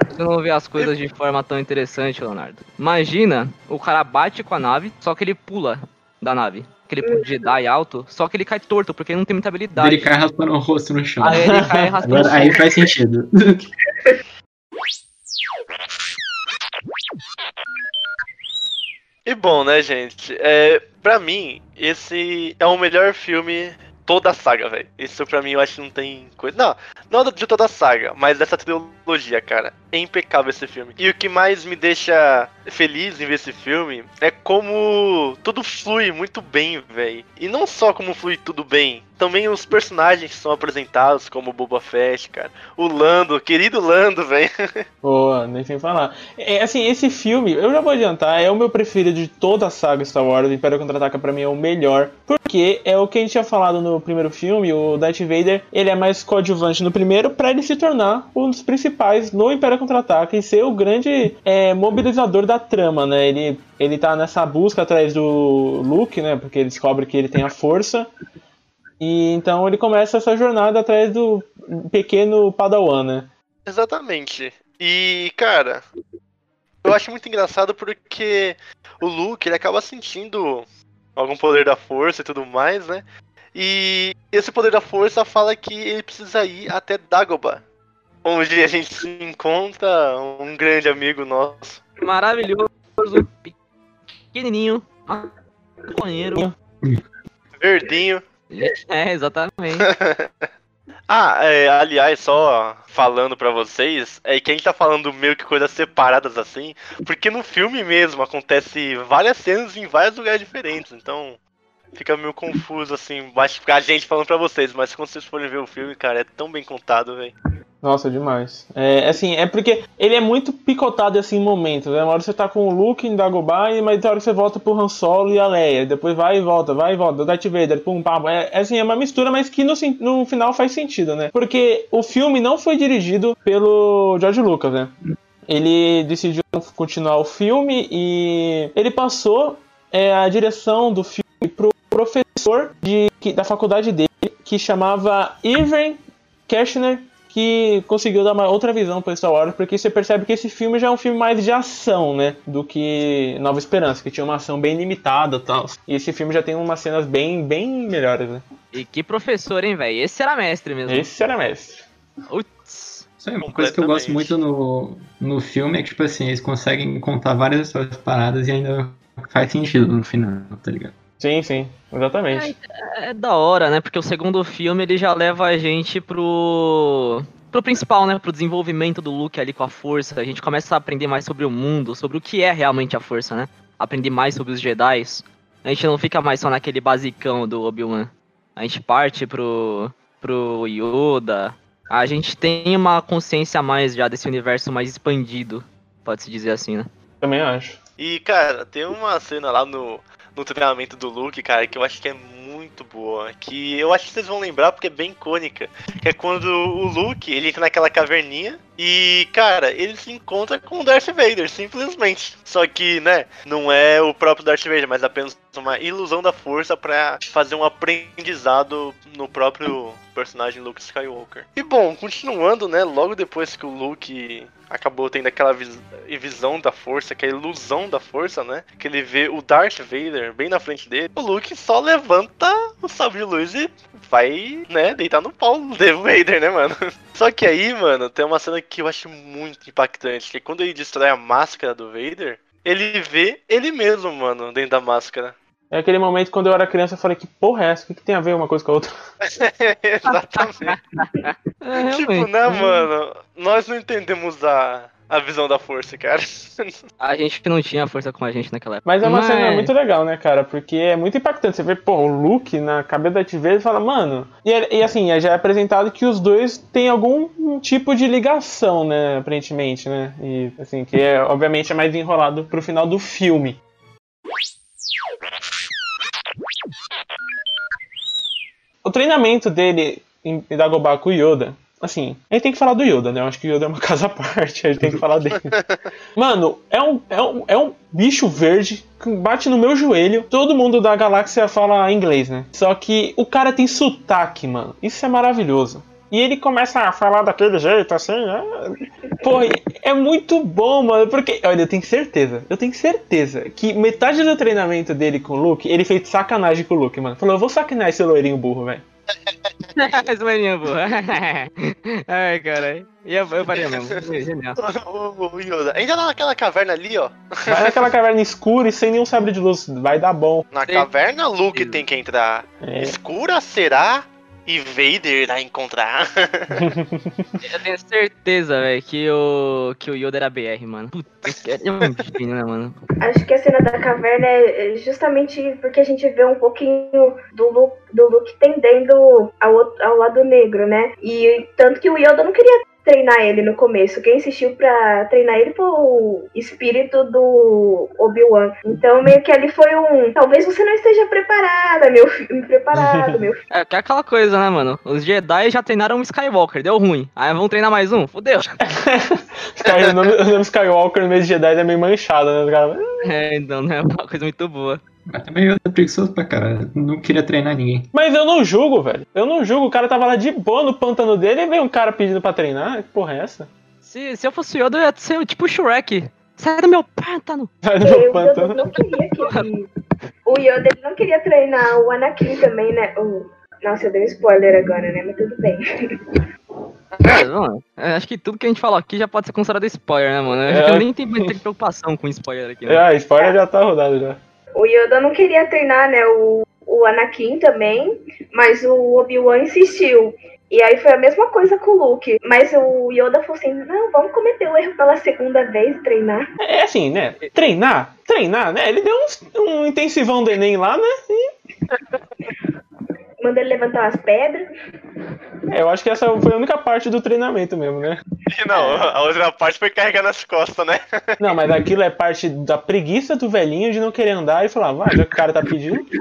B: Você não vê as coisas de forma tão interessante, Leonardo. Imagina, o cara bate com a nave, só que ele pula da nave. Aquele pulo de Jedi alto, só que ele cai torto, porque ele não tem muita habilidade.
D: Ele cai raspando o rosto no chão.
B: Aí ele cai arrastando
D: Agora, aí faz sentido.
C: E bom, né, gente? É, pra mim, esse é o melhor filme toda a saga, velho. Isso pra mim eu acho que não tem coisa. Não, não de toda a saga, mas dessa trilogia, cara. É impecável esse filme. E o que mais me deixa feliz em ver esse filme é como tudo flui muito bem, velho. E não só como flui tudo bem, também os personagens que são apresentados, como Boba Fett, cara. O Lando, querido Lando, velho.
A: Boa, nem sem falar. É, assim, esse filme, eu já vou adiantar, é o meu preferido de toda a saga Star Wars. O Império Contra-Ataca pra mim é o melhor. Porque é o que a gente tinha falado no primeiro filme, o Darth Vader, ele é mais coadjuvante no primeiro pra ele se tornar um dos principais no Império Contra-Ataca e ser o grande é, mobilizador da trama, né? Ele, ele tá nessa busca atrás do Luke, né? Porque ele descobre que ele tem a força. E então ele começa essa jornada atrás do pequeno Padawan, né?
C: Exatamente. E, cara, eu acho muito engraçado porque o Luke, ele acaba sentindo algum poder da força e tudo mais, né? E esse poder da força fala que ele precisa ir até Dagobah, onde a gente se encontra um grande amigo nosso.
B: Maravilhoso, pequenininho, maconheiro.
C: Verdinho.
B: É, exatamente.
C: Ah, é, aliás, só falando pra vocês, é que a gente tá falando meio que coisas separadas assim, porque no filme mesmo acontece várias cenas em vários lugares diferentes, então fica meio confuso assim, que a gente falando pra vocês, mas quando vocês forem ver o filme, cara, é tão bem contado, velho.
A: Nossa, demais. É assim, é porque ele é muito picotado assim em momentos. Né? Uma hora você tá com o Luke em Dagobah, mas outra hora você volta pro Han Solo e a Leia. Depois vai e volta, vai e volta. Darth Vader, pum, pam. É, é assim, é uma mistura, mas que no, no final faz sentido, né? Porque o filme não foi dirigido pelo George Lucas, né? Ele decidiu continuar o filme e ele passou é, a direção do filme pro professor de, que- da faculdade dele, que chamava Irving Kershner, que conseguiu dar uma outra visão para Star Wars, porque você percebe que esse filme já é um filme mais de ação, né, do que Nova Esperança, que tinha uma ação bem limitada, e tal. E esse filme já tem umas cenas bem, bem melhores, né?
B: E que professor, hein, velho? Esse era mestre mesmo.
A: Esse era mestre.
D: Isso aí, uma coisa que eu gosto muito no, no filme é que, tipo assim, eles conseguem contar várias histórias paradas e ainda faz sentido no final, tá ligado?
A: Sim, sim, exatamente.
B: É da hora, né? Porque o segundo filme ele já leva a gente pro. pro principal, né? Pro desenvolvimento do Luke ali com a força. A gente começa a aprender mais sobre o mundo, sobre o que é realmente a força, né? Aprender mais sobre os Jedi. A gente não fica mais só naquele basicão do Obi-Wan. A gente parte pro. pro Yoda. A gente tem uma consciência a mais já desse universo mais expandido, pode-se dizer assim, né?
A: Também acho.
C: E, cara, tem uma cena lá no, no treinamento do Luke, cara, que eu acho que é muito boa. Que eu acho que vocês vão lembrar porque é bem icônica. Que é quando o Luke, ele entra naquela caverninha e, cara, ele se encontra com o Darth Vader, simplesmente. Só que, né, não é o próprio Darth Vader, mas apenas uma ilusão da força pra fazer um aprendizado no próprio personagem Luke Skywalker. E bom, continuando, né, logo depois que o Luke acabou tendo aquela vis- visão da força, que é a ilusão da força, né? Que ele vê o Darth Vader bem na frente dele. O Luke só levanta o sabre de luz e vai, né, deitar no pau do Vader, né, mano? Só que aí, mano, tem uma cena que eu acho muito impactante, que é quando ele destrói a máscara do Vader, ele vê ele mesmo, mano, dentro da máscara.
A: É aquele momento quando eu era criança eu falei, que porra é essa? O que, que tem a ver uma coisa com a outra?
C: Exatamente.
B: É,
C: tipo, né, mano? Nós não entendemos a, a visão da força, cara.
B: A gente que não tinha força com a gente naquela época.
A: Mas é uma cena muito legal, né, cara? Porque é muito impactante. Você vê, pô, o Luke na cabeça da TV e fala, mano. E, é- e assim, já é apresentado que os dois têm algum tipo de ligação, né? Aparentemente, né? E assim, que é, obviamente, é mais enrolado pro final do filme. O treinamento dele em Dagobah com o Yoda. Assim, a gente tem que falar do Yoda, né? Eu acho que o Yoda é uma casa à parte, a gente tem que falar dele. Mano, é um, é, um, é um bicho verde que bate no meu joelho. Todo mundo da galáxia fala inglês, né? Só que o cara tem sotaque, mano. Isso é maravilhoso. E ele começa a falar daquele jeito, assim, né? Porra, é muito bom, mano. Porque, olha, eu tenho certeza, eu tenho certeza que metade do treinamento dele com o Luke, ele fez sacanagem com o Luke, mano. Falou, eu vou sacanear esse loirinho burro, velho.
B: Esse maninho, pô. Ai, cara. E eu, eu faria mesmo. Genial.
C: o, o Yoda. Ainda lá naquela caverna ali, ó.
A: Vai naquela caverna escura e sem nenhum sabre de luz. Vai dar bom.
C: Na caverna, Luke tem que entrar.
A: É.
C: Escura será e Vader irá encontrar.
B: Eu tenho certeza, velho, que o, que o Yoda era BR, mano. Puta, é um né, mano?
E: Acho que a cena da caverna é justamente porque a gente vê um pouquinho do Luke, do Luke tendendo ao, ao lado negro, né? E tanto que o Yoda não queria treinar ele no começo. Quem insistiu pra treinar ele foi o espírito do Obi-Wan. Então meio que ali foi um. Talvez você não esteja preparada, meu filho. Preparado, meu filho.
B: É, que é aquela coisa, né, mano? Os Jedi já treinaram um Skywalker, deu ruim. Aí vamos treinar mais um? Fudeu.
A: O nome, o nome Skywalker no meio de Jedi é meio manchado, né? Cara,
B: É, então, né? Uma coisa muito boa.
D: Mas também eu era preguiçoso pra caralho. Não queria treinar ninguém.
A: Mas eu não julgo, velho. Eu não julgo. O cara tava lá de boa no pântano dele e veio um cara pedindo pra treinar. Que porra é essa?
B: Se, se eu fosse o Yoda, eu ia ser tipo o Shrek. Sai do meu pântano.
A: Sai do meu pântano.
E: não queria que. O Yoda ele não queria treinar o Anakin também, né? O Nossa, eu dei um spoiler agora, né? Mas tudo bem.
B: É, mano, é, acho que tudo que a gente falou aqui já pode ser considerado spoiler, né, mano? Eu,
A: É.
B: eu nem tenho muita preocupação com spoiler aqui, né?
A: Ah, spoiler já tá rodado já.
E: O Yoda não queria treinar, né? O, o Anakin também, mas o Obi-Wan insistiu. E aí foi a mesma coisa com o Luke. Mas o Yoda falou assim: não, vamos cometer o erro pela segunda vez e treinar.
A: É assim, né? Treinar, treinar, né? Ele deu uns- um intensivão do Enem lá, né?
E: Manda ele levantar umas pedras.
A: É, eu acho que essa foi a única parte do treinamento mesmo, né?
C: E não, a outra parte foi carregar nas costas, né?
A: Não, mas aquilo é parte da preguiça do velhinho de não querer andar e falar, vai, já que o cara tá pedindo.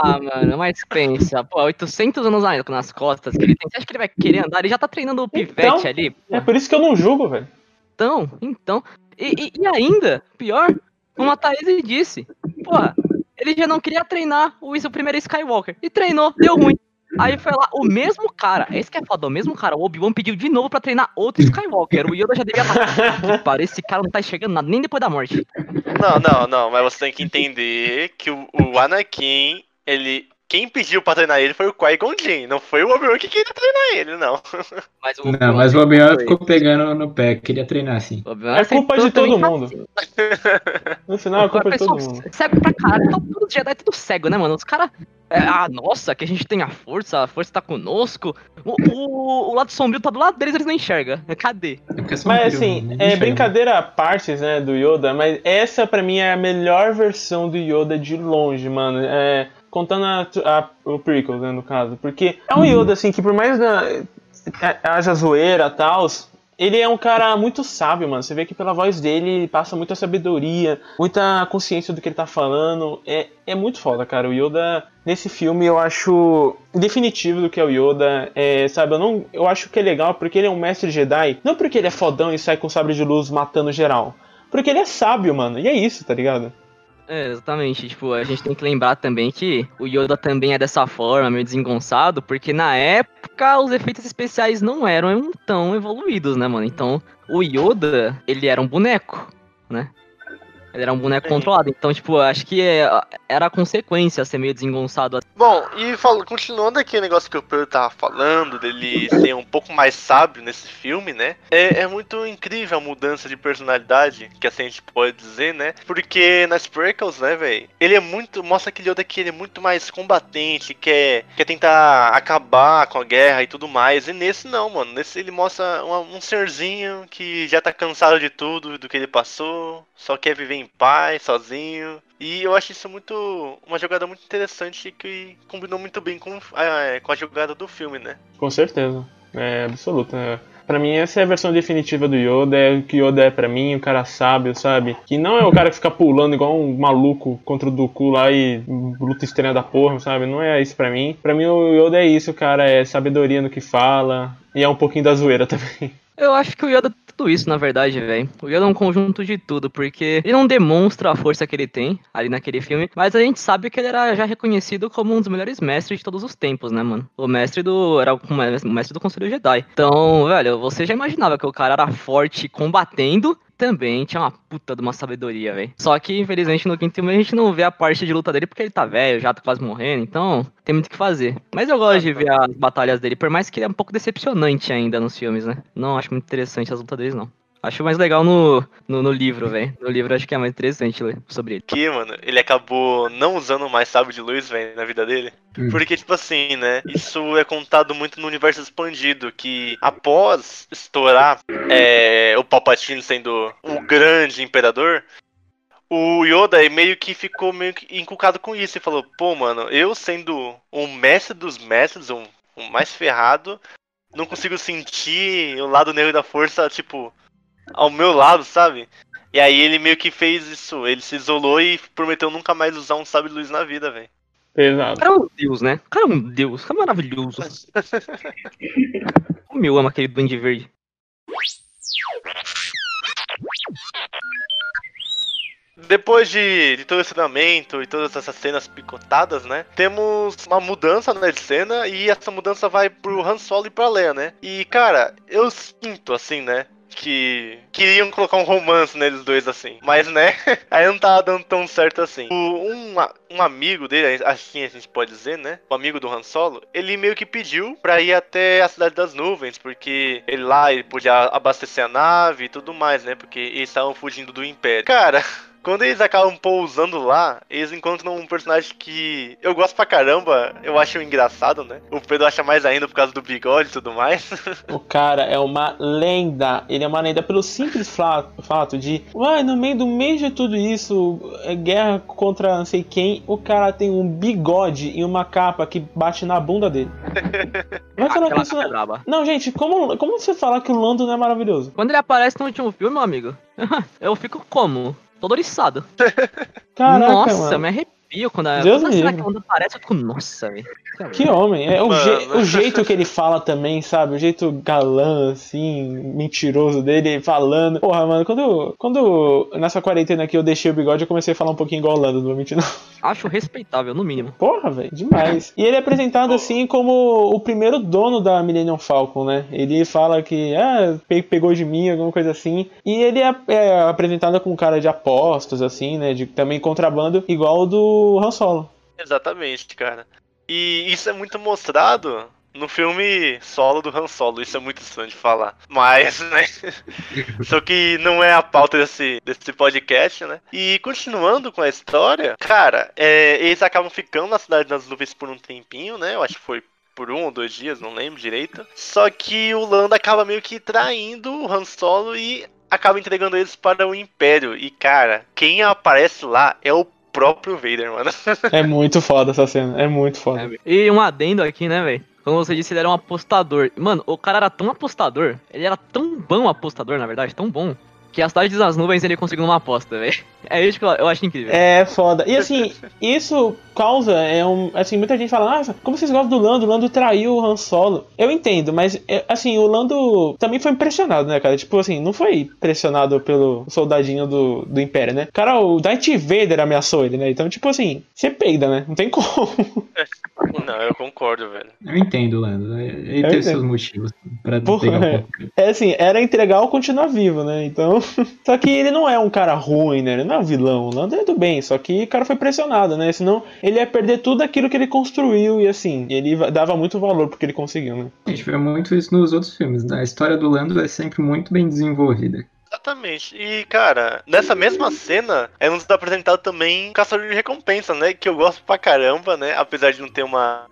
B: Ah, mano, mas pensa, pô, 800 anos na- nas costas que ele tem. Você acha que ele vai querer andar? Ele já tá treinando o pivete
A: Então,
B: ali.
A: É por isso que eu não julgo, velho.
B: Então, então. E, e- e ainda, pior, como a Thaís disse, porra, ele já não queria treinar o, o primeiro Skywalker. E treinou, deu ruim. Aí foi lá, o mesmo cara, esse que é foda, o mesmo cara, o Obi-Wan pediu de novo pra treinar outro Skywalker. O Yoda já devia estar. Para, esse cara não tá enxergando nada, nem depois da morte.
C: Não, não, não, mas você tem que entender que o, o Anakin, ele. Quem pediu pra treinar ele foi o Qui-Gon Jinn, não foi o Obi-Wan que queria treinar ele, não.
B: Mas o
D: Não, mas o Obi-Wan ficou pegando no pé, queria treinar assim.
B: O Obi-Wan
A: É culpa de todo mundo. No final é culpa de todo
B: pessoal
A: mundo.
B: Cego pra caralho. Tá tudo Jedi é tudo cego, né, mano? Os caras. ah, nossa, que a gente tem a força, a força tá conosco. O, o, o lado sombrio tá do lado deles, eles não enxergam. Cadê?
D: É porque são
A: Mas assim,
D: ninguém
A: é brincadeira à partes, né, do Yoda, mas essa pra mim é a melhor versão do Yoda de longe, mano. É, contando a, a- o prequel, né, no caso. Porque é um Yoda, assim, que por mais na, haja zoeira e tal, ele é um cara muito sábio, mano. Você vê que pela voz dele ele passa muita sabedoria, muita consciência do que ele tá falando. É, é muito foda, cara. O Yoda, nesse filme, eu acho definitivo do que é o Yoda. É, sabe, eu, não, eu acho que é legal porque ele é um mestre Jedi. Não porque ele é fodão e sai com sabre de luz matando geral. Porque ele é sábio, mano. E é isso, tá ligado?
B: É, exatamente. Tipo, a gente tem que lembrar também que o Yoda também é dessa forma, meio desengonçado, porque na época os efeitos especiais não eram tão evoluídos, né, mano? Então, o Yoda, ele era um boneco, né? Ele era um boneco
C: Sim.
B: controlado. Então, tipo, acho que é- era a consequência ser meio desengonçado.
C: Bom, e fal- continuando aqui o negócio que o Pedro tava falando, dele ser um pouco mais sábio nesse filme, né? É, é muito incrível a mudança de personalidade, que assim a gente pode dizer, né? Porque nas prequels, né, velho? Ele é muito. Mostra aquele Yoda que ele é muito mais combatente, quer, quer tentar acabar com a guerra e tudo mais. E nesse não, mano. Nesse ele mostra uma- um senhorzinho que já tá cansado de tudo, do que ele passou, só quer viver em paz, sozinho. E eu acho isso muito. uma jogada muito interessante que combinou muito bem com, a- com a jogada do filme, né?
A: Com certeza. É absoluta. É. Pra mim, essa é a versão definitiva do Yoda. É o que Yoda é pra mim, o cara sábio, sabe? Que não é o cara que fica pulando igual um maluco contra o Dooku lá e luta estranha da porra, sabe? Não é isso pra mim. Pra mim, o Yoda é isso, cara. É sabedoria no que fala. E é um pouquinho da zoeira também.
B: Eu acho que o Yoda tudo isso, na verdade, velho. O Yoda é um conjunto de tudo, porque ele não demonstra a força que ele tem ali naquele filme, mas a gente sabe que ele era já reconhecido como um dos melhores mestres de todos os tempos, né, mano? O mestre do. Era o mestre do Conselho Jedi. Então, velho, você já imaginava que o cara era forte combatendo. Também tinha uma puta de uma sabedoria, velho. Só que, infelizmente, no quinto filme a gente não vê a parte de luta dele porque ele tá velho, já tá quase morrendo, então tem muito o que fazer. Mas eu gosto de ver as batalhas dele, por mais que ele é um pouco decepcionante ainda nos filmes, né? Não acho muito interessante as lutas deles, não. Acho mais legal no, no, no livro, velho. No livro acho que é mais interessante ler sobre ele.
C: Que, mano, ele acabou não usando mais sábio de luz, velho, na vida dele.
D: Hum.
C: Porque, tipo assim, né? Isso é contado muito no universo expandido, que após estourar é, o Palpatine sendo o grande imperador, o Yoda meio que ficou meio que inculcado com isso e falou, pô, mano, eu sendo o mestre dos mestres, o, o mais ferrado, não consigo sentir o lado negro da força, tipo, ao meu lado, sabe? E aí ele meio que fez isso, ele se isolou e prometeu nunca mais usar um sábio luz na vida, velho.
B: O
A: Exato.
B: cara é um deus, né? O cara é um deus, o cara é maravilhoso. Como eu amo aquele duende verde.
C: Depois de, de todo esse treinamento e todas essas cenas picotadas, né? Temos uma mudança na cena e essa mudança vai pro Han Solo e pra Leia, né? E, cara, eu sinto, assim, né? Que queriam colocar um romance neles dois assim. Mas, né, aí não tava dando tão certo assim. O, um, um amigo dele, assim a gente pode dizer, né? O amigo do Han Solo, ele meio que pediu pra ir até a Cidade das Nuvens, porque ele lá ele podia abastecer a nave e tudo mais, né? Porque eles estavam fugindo do Império. Cara, quando eles acabam pousando lá, eles encontram um personagem que eu gosto pra caramba, eu acho engraçado, né? O Pedro acha mais ainda por causa do bigode e tudo mais.
A: O cara é uma lenda. Ele é uma lenda pelo simples fa- fato de, uai, no meio do meio de tudo isso, é guerra contra não sei quem, o cara tem um bigode e uma capa que bate na bunda dele. Falar
B: Aquela
A: isso.
B: capa é braba.
A: Não, gente, como, como você fala que o Lando não é maravilhoso?
B: Quando ele aparece no último filme, meu amigo, eu fico como? Todo oriçado.
A: Caraca,
B: nossa,
A: mano.
B: me arrepio quando a,
A: Deus
B: cena
A: livre.
B: que quando aparece, eu fico, nossa, velho.
A: Que homem. É o, je- o jeito que ele fala também, sabe? O jeito galã, assim, mentiroso dele falando. Porra, mano, quando, quando nessa quarentena aqui eu deixei o bigode, eu comecei a falar um pouquinho igual o Lando, não vou mentir, não.
B: Acho respeitável, no mínimo.
A: Porra, velho, demais. E ele é apresentado assim como o primeiro dono da Millennium Falcon, né? Ele fala que, ah, pe- pegou de mim, alguma coisa assim. E ele é, é apresentado como um cara de apostas, assim, né? De também contrabando, igual o Han Solo.
C: Exatamente, cara. E isso é muito mostrado no filme solo do Han Solo. Isso é muito estranho de falar. Mas, né? Só que não é a pauta desse, desse podcast, né? E continuando com a história, cara, é, eles acabam ficando na Cidade das Nuvens por um tempinho, né? Eu acho que foi por um ou dois dias, não lembro direito. Só que o Lando acaba meio que traindo o Han Solo e acaba entregando eles para o Império. E, cara, quem aparece lá é o próprio Vader, mano.
A: É muito foda essa cena, é muito foda.
B: E um adendo aqui, né, velho? Como você disse, ele era um apostador. Mano, o cara era tão apostador, ele era tão bom apostador, na verdade, tão bom, que a cidade das nuvens ele conseguiu uma aposta, velho. É isso que eu, eu acho incrível.
A: É foda. E assim, isso causa, é um. Assim, muita gente fala, nossa, como vocês gostam do Lando? O Lando traiu o Han Solo. Eu entendo, mas é, assim, o Lando também foi impressionado, né, cara? Tipo assim, não foi pressionado pelo soldadinho do, do Império, né? Cara, o Darth Vader ameaçou ele, né? Então, tipo assim, você peida, né? Não tem como.
C: Não, eu concordo, velho.
D: Eu entendo, Lando. Ele
A: Eu
D: teve
A: entendo.
D: seus motivos pra
A: Porra, é. É assim, era entregar ou continuar vivo, né? Então. Só que ele não é um cara ruim, né? Ele não é um vilão. O Lando é do bem. Só que o cara foi pressionado, né? Senão ele ia perder tudo aquilo que ele construiu. E assim, ele va- dava muito valor porque ele conseguiu, né?
D: A gente vê muito isso nos outros filmes. né? A história do Lando é sempre muito bem desenvolvida.
C: Exatamente. E, cara, nessa mesma cena, é nos apresentado também um Caçador de Recompensa, né? Que eu gosto pra caramba, né? Apesar de não ter uma.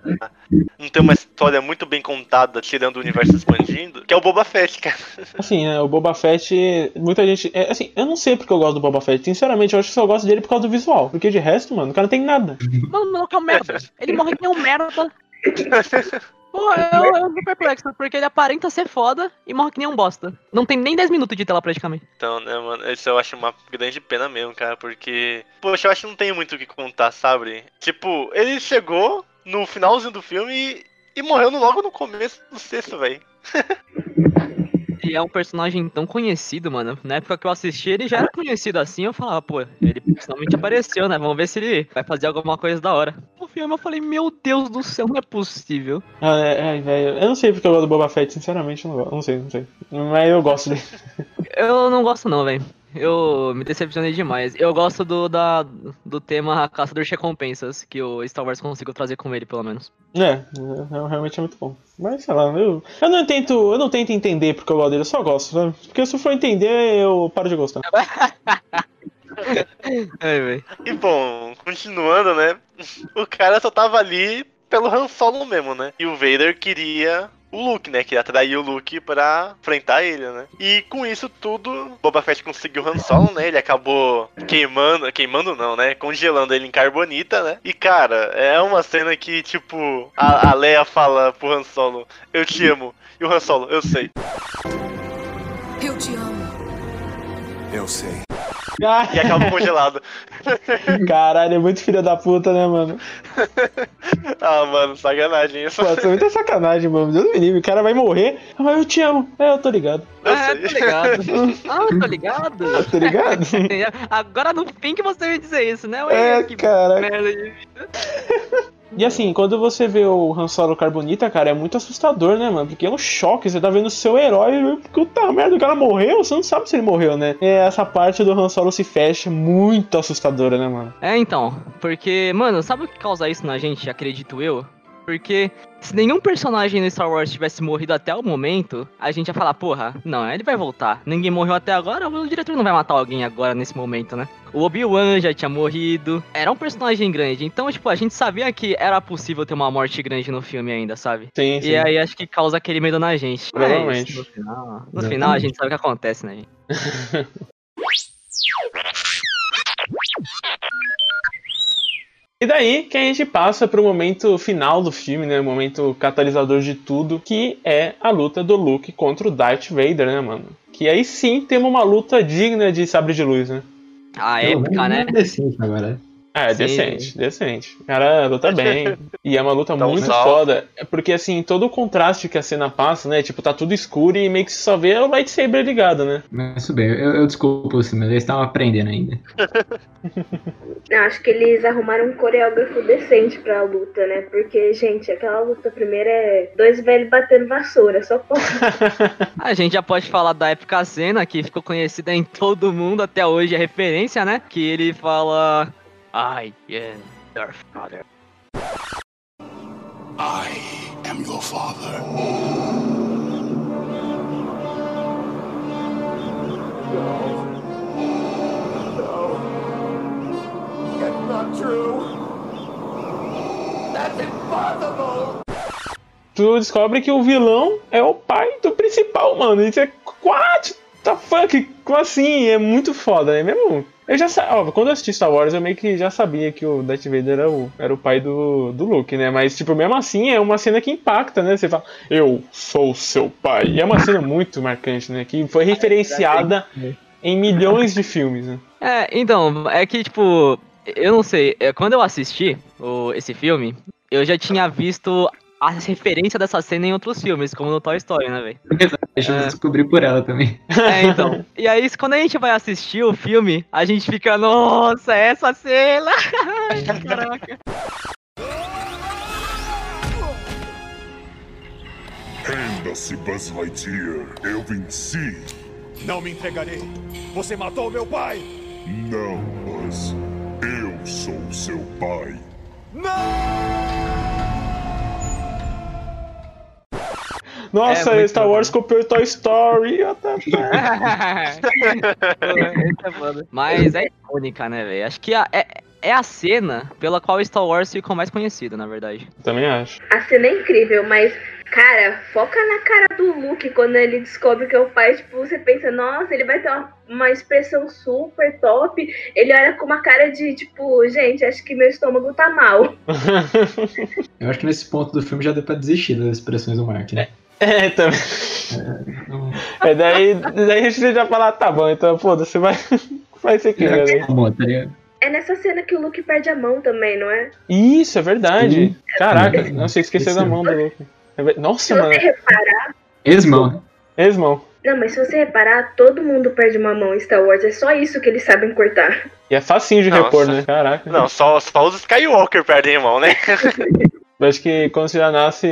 C: Não ter uma história muito bem contada, tirando o universo expandindo, que é o Boba Fett, cara.
A: Assim, né? O Boba Fett. Muita gente. É, assim, eu não sei porque eu gosto do Boba Fett. Sinceramente, eu acho que só gosto dele por causa do visual. Porque de resto, mano, o cara não tem nada.
B: Mano, o maluco é um merda. Ele morre que nem um merda. Pô, eu, eu tô perplexo, porque ele aparenta ser foda e morre que nem um bosta. Não tem nem 10 minutos de tela praticamente.
C: Então, né, mano, isso eu acho uma grande pena mesmo, cara, porque. Poxa, eu acho que não tem muito o que contar, sabe? Tipo, ele chegou no finalzinho do filme e, e morreu no- logo no começo do sexto, velho.
B: E é um personagem tão conhecido, mano. Na época que eu assisti, ele já era conhecido assim. Eu falava, pô, ele finalmente apareceu, né? Vamos ver se ele vai fazer alguma coisa da hora. No filme eu falei, meu Deus do céu, não é possível.
A: Ah, é, é, velho. Eu não sei porque eu gosto do Boba Fett, sinceramente, eu não gosto. Não sei, não sei. Mas eu gosto dele.
B: Eu não gosto não, velho. Eu me decepcionei demais. Eu gosto do, da, do tema Caçador de Recompensas, que o Star Wars conseguiu trazer com ele, pelo menos.
A: É, é, realmente é muito bom. Mas sei lá, eu, eu não tento. Eu não tento entender porque eu gosto dele, eu só gosto, sabe? Porque se eu for entender, eu paro de gostar.
B: É, velho.
C: E bom, continuando, né? O cara só tava ali pelo Han Solo mesmo, né? E o Vader queria o Luke, né? Queria atrair o Luke pra enfrentar ele, né? E com isso tudo, Boba Fett conseguiu o Han Solo, né? Ele acabou queimando, queimando não, né? Congelando ele em carbonita, né? E cara, é uma cena que, tipo, a, a Leia fala pro Han Solo, eu te amo. E o Han Solo, eu sei.
F: Eu te amo.
G: Eu sei.
C: E acaba congelado.
A: Caralho, é muito filha da puta, né, mano?
C: ah, mano, sacanagem isso.
A: Pô, isso é muita sacanagem, mano. Deus me livre, o cara vai morrer. Ah, mas eu te amo. É, eu tô ligado.
C: Eu
B: ah,
C: sei.
B: tô ligado. Ah, tô ligado.
A: Tá ligado?
B: Agora no fim que você vai dizer isso, né?
A: É,
B: que
A: cara. E assim, quando você vê o Han Solo Carbonita, cara, é muito assustador, né, mano? Porque é um choque, você tá vendo o seu herói, puta merda, o cara morreu, você não sabe se ele morreu, né? E essa parte do Han Solo se fecha muito assustadora, né, mano?
B: É, então. Porque, mano, sabe o que causa isso na gente, acredito eu? Porque se nenhum personagem no Star Wars tivesse morrido até o momento, a gente ia falar, porra, não, ele vai voltar. Ninguém morreu até agora, o diretor não vai matar alguém agora nesse momento, né? O Obi-Wan já tinha morrido. Era um personagem grande. Então, tipo, a gente sabia que era possível ter uma morte grande no filme ainda, sabe?
A: Sim, sim.
B: E aí acho que causa aquele medo na gente. Mas,
A: Provavelmente.
B: no final, no final a gente sabe o que acontece, né?
A: E daí que a gente passa pro momento final do filme, né? O momento catalisador de tudo, que é a luta do Luke contra o Darth Vader, né, mano? Que aí sim temos uma luta digna de sabre de luz, né?
B: A época, né?
D: decente agora.
A: É,
B: Sim.
A: decente, decente. O cara luta bem. E é uma luta
C: Dá um
A: muito
C: salto.
A: foda. É Porque, assim, todo o contraste que a cena passa, né? Tipo, tá tudo escuro e meio que você só vê o lightsaber ligado, né?
D: Mas tudo bem, eu, eu desculpo você, mas eles estavam aprendendo ainda.
E: Eu acho que eles arrumaram um coreógrafo decente pra luta, né? Porque, gente, aquela luta primeira é dois velhos batendo vassoura, só pode.
B: A gente já pode falar da épica cena que ficou conhecida em todo mundo até hoje, a referência, né? Que ele fala. I am Darth Vader.
G: I am your father.
F: It's not true. That's impossible.
A: tu descobre que o vilão é o pai do principal, mano. Isso é. What the fuck? Como assim? É muito foda, né? Mesmo. Eu já sabia. Quando eu assisti Star Wars, eu meio que já sabia que o Darth Vader era o, era o pai do, do Luke, né? Mas, tipo, mesmo assim, é uma cena que impacta, né? Você fala, eu sou seu pai. E é uma cena muito marcante, né? Que foi referenciada em milhões de filmes, né?
B: É, então, é que, tipo, eu não sei, é, quando eu assisti o, esse filme, eu já tinha visto a referência dessa cena em outros filmes, como no Toy Story, né, velho?
D: Deixa eu
B: É.
D: descobrir por ela também.
B: É, então. E aí, quando a gente vai assistir o filme, a gente fica, nossa, essa cena! Caraca.
G: Renda-se, Buzz Lightyear. Eu venci.
H: Não me entregarei. Você matou meu pai.
G: Não, Buzz. Eu sou seu pai.
A: Nossa,
B: É
A: Star Wars copiou Toy Story.
B: é. Mas é icônica, né, velho? Acho que a- é, é a cena pela qual Star Wars ficou mais conhecido, na verdade.
A: Também acho.
E: A cena é incrível, mas, cara, foca na cara do Luke quando ele descobre que é o pai. Tipo, você pensa, nossa, ele vai ter uma, uma expressão super top. Ele olha com uma cara de, tipo, gente, acho que meu estômago tá mal.
D: Eu acho que nesse ponto do filme já deu pra desistir das expressões do Mark, né?
A: É, também.
D: Não,
A: É, daí, daí a gente já fala, tá bom, então foda-se, vai, vai que né?
D: tá bom, tá ligado?
E: É nessa cena que o Luke perde a mão também, não é?
A: Isso, é verdade.
D: Sim.
A: Caraca,
D: Sim.
A: nossa, eu esqueci da mão do Luke. É ver-
E: Se
A: Nossa,
E: você
A: mano.
E: reparar.
D: Esmão?
A: Esmão.
E: Não, mas se você reparar, todo mundo perde uma mão em Star Wars. É só isso que eles sabem cortar.
A: E é facinho de
C: Nossa.
A: repor, né? Caraca.
C: Não, só, só os Skywalker perdem a mão, né?
A: Eu acho que quando você já nasce,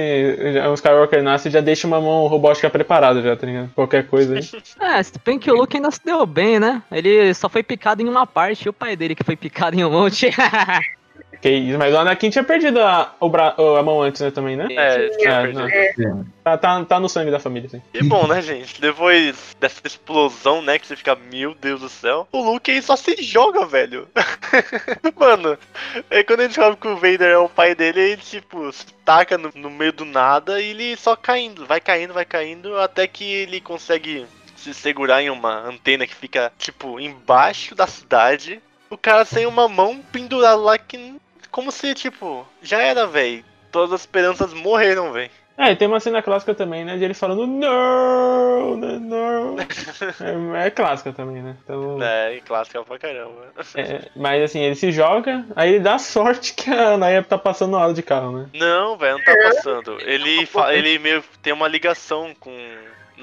A: já- o Skywalker nasce, já deixa uma mão robótica preparada já, tá ligado? Qualquer coisa aí.
B: É, se bem que o Luke ainda se deu bem, né? Ele só foi picado em uma parte, e o pai dele que foi picado em um monte.
A: Que isso, mas o Anakin tinha perdido a, o bra- a mão antes, né, também, né?
C: É, tinha
A: É,
C: perdido.
D: É.
A: Tá, tá, tá no sangue da família, sim.
C: E bom, né, gente? Depois dessa explosão, né, que você fica, meu Deus do céu, o Luke aí só se joga, velho. Mano, aí quando ele descobre que o Vader é o pai dele, ele, tipo, se taca no, no meio do nada e ele só caindo, vai caindo, vai caindo, até que ele consegue se segurar em uma antena que fica, tipo, embaixo da cidade. O cara sem uma mão pendurado lá que. Como se, tipo, já era, velho. Todas as esperanças morreram, velho.
A: É, e tem uma cena clássica também, né? De ele falando não, não, não. É, é clássica também, né? Então,
C: É, e clássica pra caramba.
A: é, mas assim, ele se joga, aí ele dá sorte que a Naya tá passando na hora de carro, né?
C: Não, velho, não tá passando. Ele, ele meio tem uma ligação com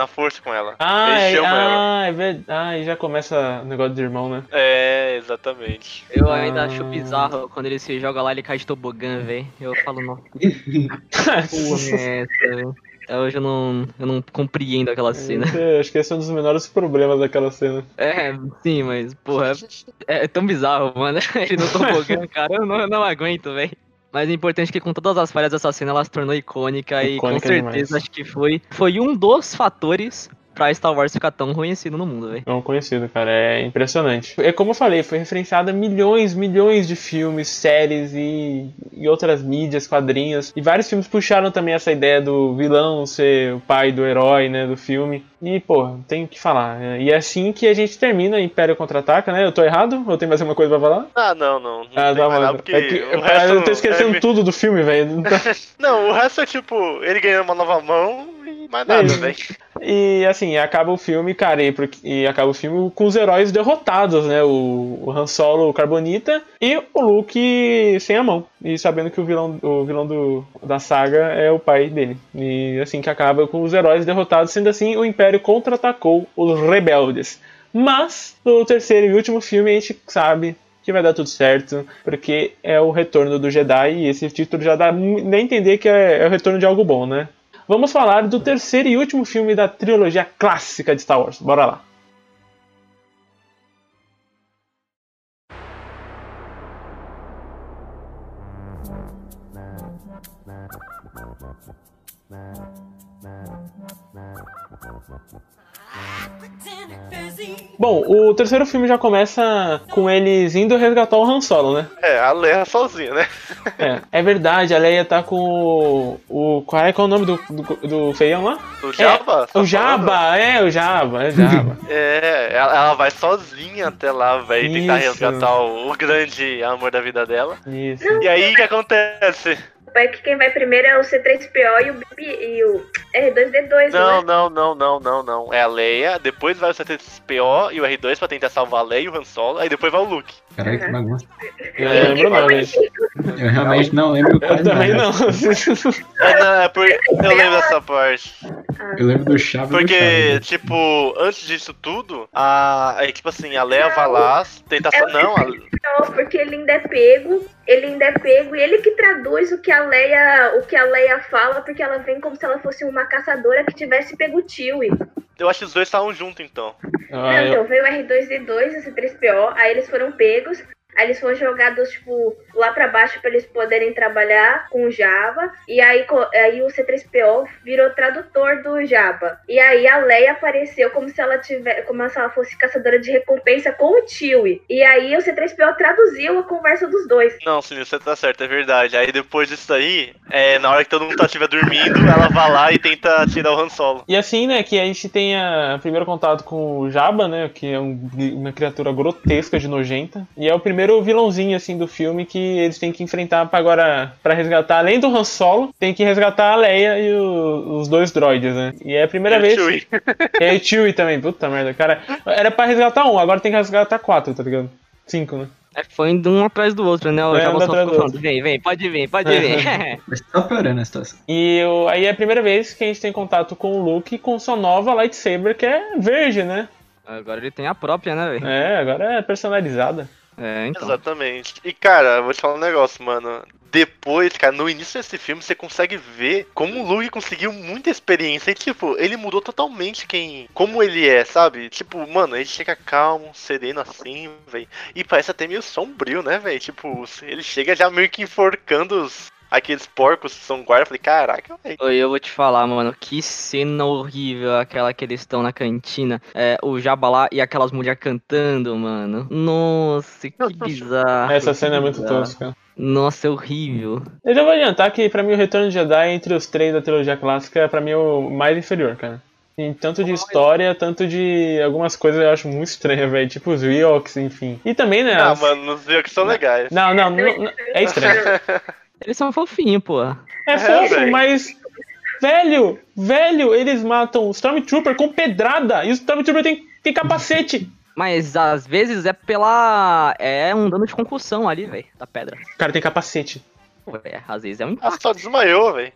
C: na força com ela.
A: Ah,
C: Ele
A: é,
C: chama ela.
A: ah, é verdade. Ah, e já começa o negócio de irmão, né?
C: É, exatamente.
B: Eu ainda
A: Ah.
B: acho bizarro quando ele se joga lá, ele cai de tobogã, velho. Eu falo, nossa, porra é essa, velho? Hoje eu não, eu não compreendo aquela cena.
A: Esse- acho que esse é um dos menores problemas daquela cena.
B: É, sim, mas, porra, é, é tão bizarro, mano. Ele no tobogã, cara, eu não, eu não aguento, velho. Mas é importante que com todas as falhas dessa cena, ela se tornou icônica, e com
A: Icônica
B: certeza
A: demais.
B: acho que foi, foi um dos fatores pra Star Wars ficar tão conhecido no mundo, velho.
A: Um conhecido, cara. É impressionante. É como eu falei, foi referenciada milhões, milhões de filmes, séries e, e outras mídias, quadrinhos. E vários filmes puxaram também essa ideia do vilão ser o pai do herói, né, do filme. E, pô, tem que falar. né? E é assim que a gente termina Império Contra-Ataca, né? Eu tô errado? Ou tem mais alguma coisa pra falar?
C: Ah, não, não. Não
A: Ah, tá,
C: mais
A: mano.
C: porque
A: É que,
C: o
A: eu,
C: resto
A: eu tô esquecendo
C: é-
A: tudo do filme, velho.
C: Não, o resto é tipo, ele ganhando uma nova mão e mais nada, velho.
A: E assim, acaba o filme, cara, e, e acaba o filme com os heróis derrotados, né? O, o Han Solo, o Carbonita e o Luke sem a mão. E sabendo que o vilão, o vilão do, da saga é o pai dele. E assim que acaba com os heróis derrotados, sendo assim, o Império contra-atacou os rebeldes. Mas, no terceiro e último filme, a gente sabe que vai dar tudo certo, porque é o retorno do Jedi, e esse título já dá nem entender que é, é o retorno de algo bom, né? Vamos falar do terceiro e último filme da trilogia clássica de Star Wars. Bora lá. Bom, o terceiro filme já começa com eles indo resgatar o Han Solo, né?
C: É, a Leia sozinha, né?
A: É, é verdade, a Leia tá com o. o qual é, qual é o nome do, do, do feião lá?
C: O Jabba? tá
A: o Jabba, é, o Jabba, é o Jabba.
C: É, ela, ela vai sozinha até lá, velho, tentar resgatar o, o grande amor da vida dela.
A: Isso.
C: E aí, o que acontece?
E: É que quem vai primeiro é o C3PO e o, BB e o R2D2,
C: Não,
E: né?
C: não, não, não, não, não. É a Leia, depois vai o C3PO e o R2 pra tentar salvar a Leia e o Han Solo, aí depois vai o Luke.
D: Caralho, que bagunça.
A: Eu não lembro não, gente.
D: Eu realmente não lembro
A: Eu também
D: nada.
A: não.
C: É, não, é por... Eu lembro dessa parte.
D: Eu lembro do Chave e do
C: Porque,
D: Chave.
C: tipo, antes disso tudo, a. Aí, tipo assim, a Leia vai lá, tenta.
E: É
C: Não, a...
E: Não, porque ele ainda é pego, ele ainda é pego e ele que traduz o que a Leia, o que a Leia fala, porque ela vem como se ela fosse uma caçadora que tivesse pego o Chewie.
C: eu acho que os dois estavam juntos então.
A: Ah,
E: Não,
A: eu-
E: então veio o R2D2 e o C3PO, aí eles foram pegos, aí eles foram jogados, tipo, lá pra baixo pra eles poderem trabalhar com o Java, e aí, aí o C3PO virou tradutor do Java. E aí a Leia apareceu como se ela tivesse, como se ela fosse caçadora de recompensa com o Chewie. E aí o C3PO traduziu a conversa dos dois.
C: Não, sim, você tá certo, é verdade. Aí depois disso aí, é, na hora que todo mundo tá estiver dormindo, ela vai lá e tenta tirar o Han Solo.
A: E assim, né, que a gente tem a primeiro contato com o Jabba, né, que é um- uma criatura grotesca de nojenta, e é o primeiro vilãozinho assim do filme que eles têm que enfrentar para agora para resgatar, além do Han Solo, tem que resgatar a Leia e o- os dois droids, né? E é a primeira
C: E o
A: vez.
C: Chewie.
A: E o Chewie também, puta merda, cara. Era pra resgatar um, agora tem que resgatar quatro, tá ligado? Cinco, né?
B: É, foi indo um atrás do outro, né? O
A: É,
B: só
A: do
B: falando, vem, vem, pode vir, pode vir.
D: Mas tá piorando a situação.
A: E o- aí é a primeira vez que a gente tem contato com o Luke com sua nova lightsaber, que é verde, né?
B: Agora ele tem a própria, né, velho?
A: É, agora é personalizada.
B: É, então.
C: Exatamente. E cara, vou te falar um negócio, mano. Depois, cara, no início desse filme, você consegue ver como o Luke conseguiu muita experiência. E, tipo, ele mudou totalmente quem. Como ele é, sabe? Tipo, mano, ele chega calmo, sereno assim, velho. E parece até meio sombrio, né, velho? Tipo, ele chega já meio que enforcando os. Aqueles porcos que são guarda, eu falei, caraca, velho.
B: Oi, eu vou te falar, mano, que cena horrível aquela que eles estão na cantina. É, o Jabba lá e aquelas mulheres cantando, mano. Nossa, que bizarro.
A: Essa cena é muito tosca.
B: Nossa, é horrível.
A: Eu já vou adiantar que pra mim o Retorno de Jedi entre os três da trilogia clássica é pra mim o mais inferior, cara. Em tanto de história, tanto de algumas coisas eu acho muito estranha, velho. Tipo os Ewoks, enfim. E também, né?
C: Ah,
A: as-
C: mano, viu que são legais.
A: Não, não, não, não- é estranho.
B: Eles são fofinhos, pô.
A: É fofo,
C: velho.
A: mas. Velho, velho, eles matam o Stormtrooper com pedrada e o Stormtrooper tem, tem capacete.
B: Mas às vezes é pela. É um dano de concussão ali, velho, da pedra.
A: O cara tem capacete.
B: Pô, é, às vezes é um
C: Ah,
B: impacto.
C: só desmaiou, velho.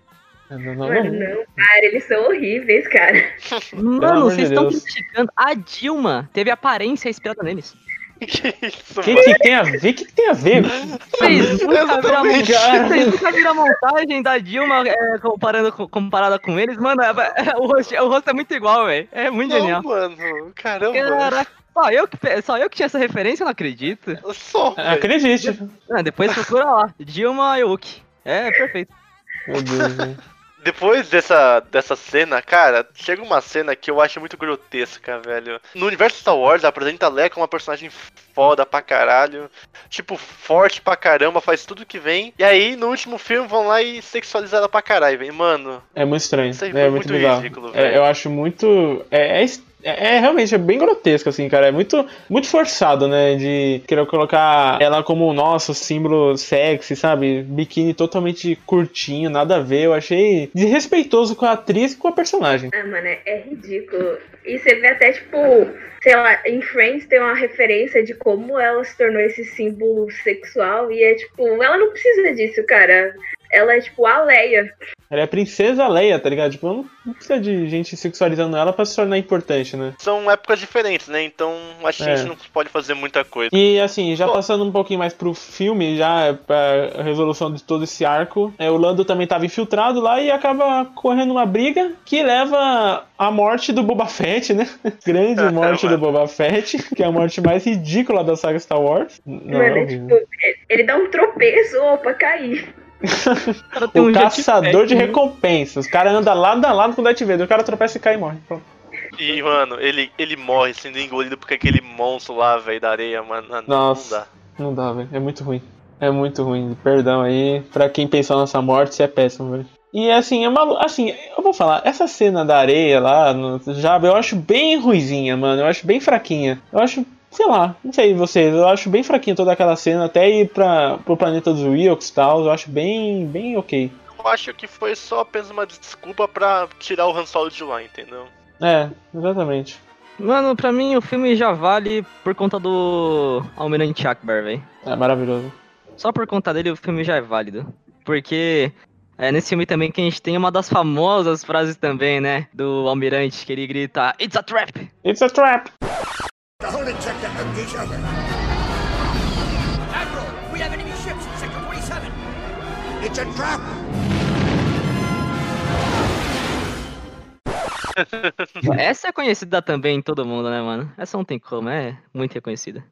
A: Não, não, não,
E: Mano,
A: não.
E: cara, eles são horríveis, cara.
B: Mano, vocês estão criticando. A Dilma teve aparência inspirada neles.
C: Que isso,
A: O que, que tem a ver? O que, que tem a ver?
B: Vocês nunca viram a montagem, vocês nunca viram a montagem da Dilma é, comparando, com- comparada com eles? Mano, é- é- o, rosto, o rosto é muito igual, velho. É muito
C: Não,
B: genial.
C: mano. Caramba.
B: Caraca, só eu, que, só eu que tinha essa referência, eu não acredito.
C: Só. velho.
A: Acredite.
B: Ah, depois procura lá. Dilma Yuki. É, perfeito.
A: Meu Deus, velho.
C: Depois dessa, dessa cena, cara, chega uma cena que eu acho muito grotesca, velho. No universo Star Wars, apresenta a Leia como uma personagem foda pra caralho. Tipo, forte pra caramba, faz tudo que vem. E aí, no último filme, vão lá e sexualizar ela pra caralho, velho. Mano,
A: É muito estranho.
C: Isso aí
A: É
C: foi
A: muito
C: muito
A: bizarro.
C: ridículo,
A: É,
C: velho.
A: eu acho muito. É, é, es- é- é realmente é bem grotesco, assim, cara. É muito, muito forçado, né? De querer colocar ela como o nosso símbolo sexy, sabe? Biquíni totalmente curtinho, nada a ver. Eu achei desrespeitoso com a atriz e com a personagem.
E: Ah, mano, é, é ridículo. E você vê até, tipo, sei lá, em Friends tem uma referência de como ela se tornou esse símbolo sexual. E é tipo, ela não precisa disso, cara. Ela é tipo a Leia.
A: Ela é a princesa Leia, tá ligado? Tipo, não, não precisa de gente sexualizando ela pra se tornar importante, né?
C: são épocas diferentes, né? Então acho que a
A: É.
C: gente não pode fazer muita coisa.
A: E assim, já
C: Pô.
A: passando um pouquinho mais pro filme, já pra resolução de todo esse arco, é, o Lando também tava infiltrado lá e acaba correndo uma briga que leva à morte do Boba Fett, né? Grande morte do Boba Fett, que é a morte mais ridícula da saga Star Wars. Não,
E: mano, é tipo, é- ele dá um tropeço ó, pra cair.
B: O cara tem
A: o
B: um
A: caçador de
B: né?
A: recompensas. Os caras andam lado a lado com o Darth Vader. O cara tropeça e cai e morre. Pronto.
C: E, mano, ele, ele morre sendo engolido por aquele monstro lá, velho, da areia, mano. Não,
A: Nossa.
C: Não dá.
A: Não dá, velho. É muito ruim. É muito ruim. Perdão aí. Pra quem pensou nessa morte, isso é péssimo, velho. E assim, é uma. Assim, eu vou falar, essa cena da areia lá no Jabba, eu acho bem ruizinha, mano. Eu acho bem fraquinha. Eu acho. Sei lá, não sei vocês, eu acho bem fraquinha toda aquela cena, até ir pra, pro planeta dos Wilkes e tal, eu acho bem, bem ok.
C: Eu acho que foi só apenas uma desculpa pra tirar o Han Solo de lá, entendeu?
A: É, exatamente.
B: Mano, pra mim o filme já vale por conta do Almirante Akbar, velho.
A: É maravilhoso.
B: Só por conta dele o filme já é válido. Porque é, nesse filme também que a gente tem uma das famosas frases também, né? Do Almirante, que ele grita, It's a trap!
A: It's a trap!
F: Each other.
I: Admiral, we have enemy ships in Sector 47.
F: It's a trap.
B: Essa é conhecida também em todo mundo, né, mano? Essa não tem como, é muito reconhecida.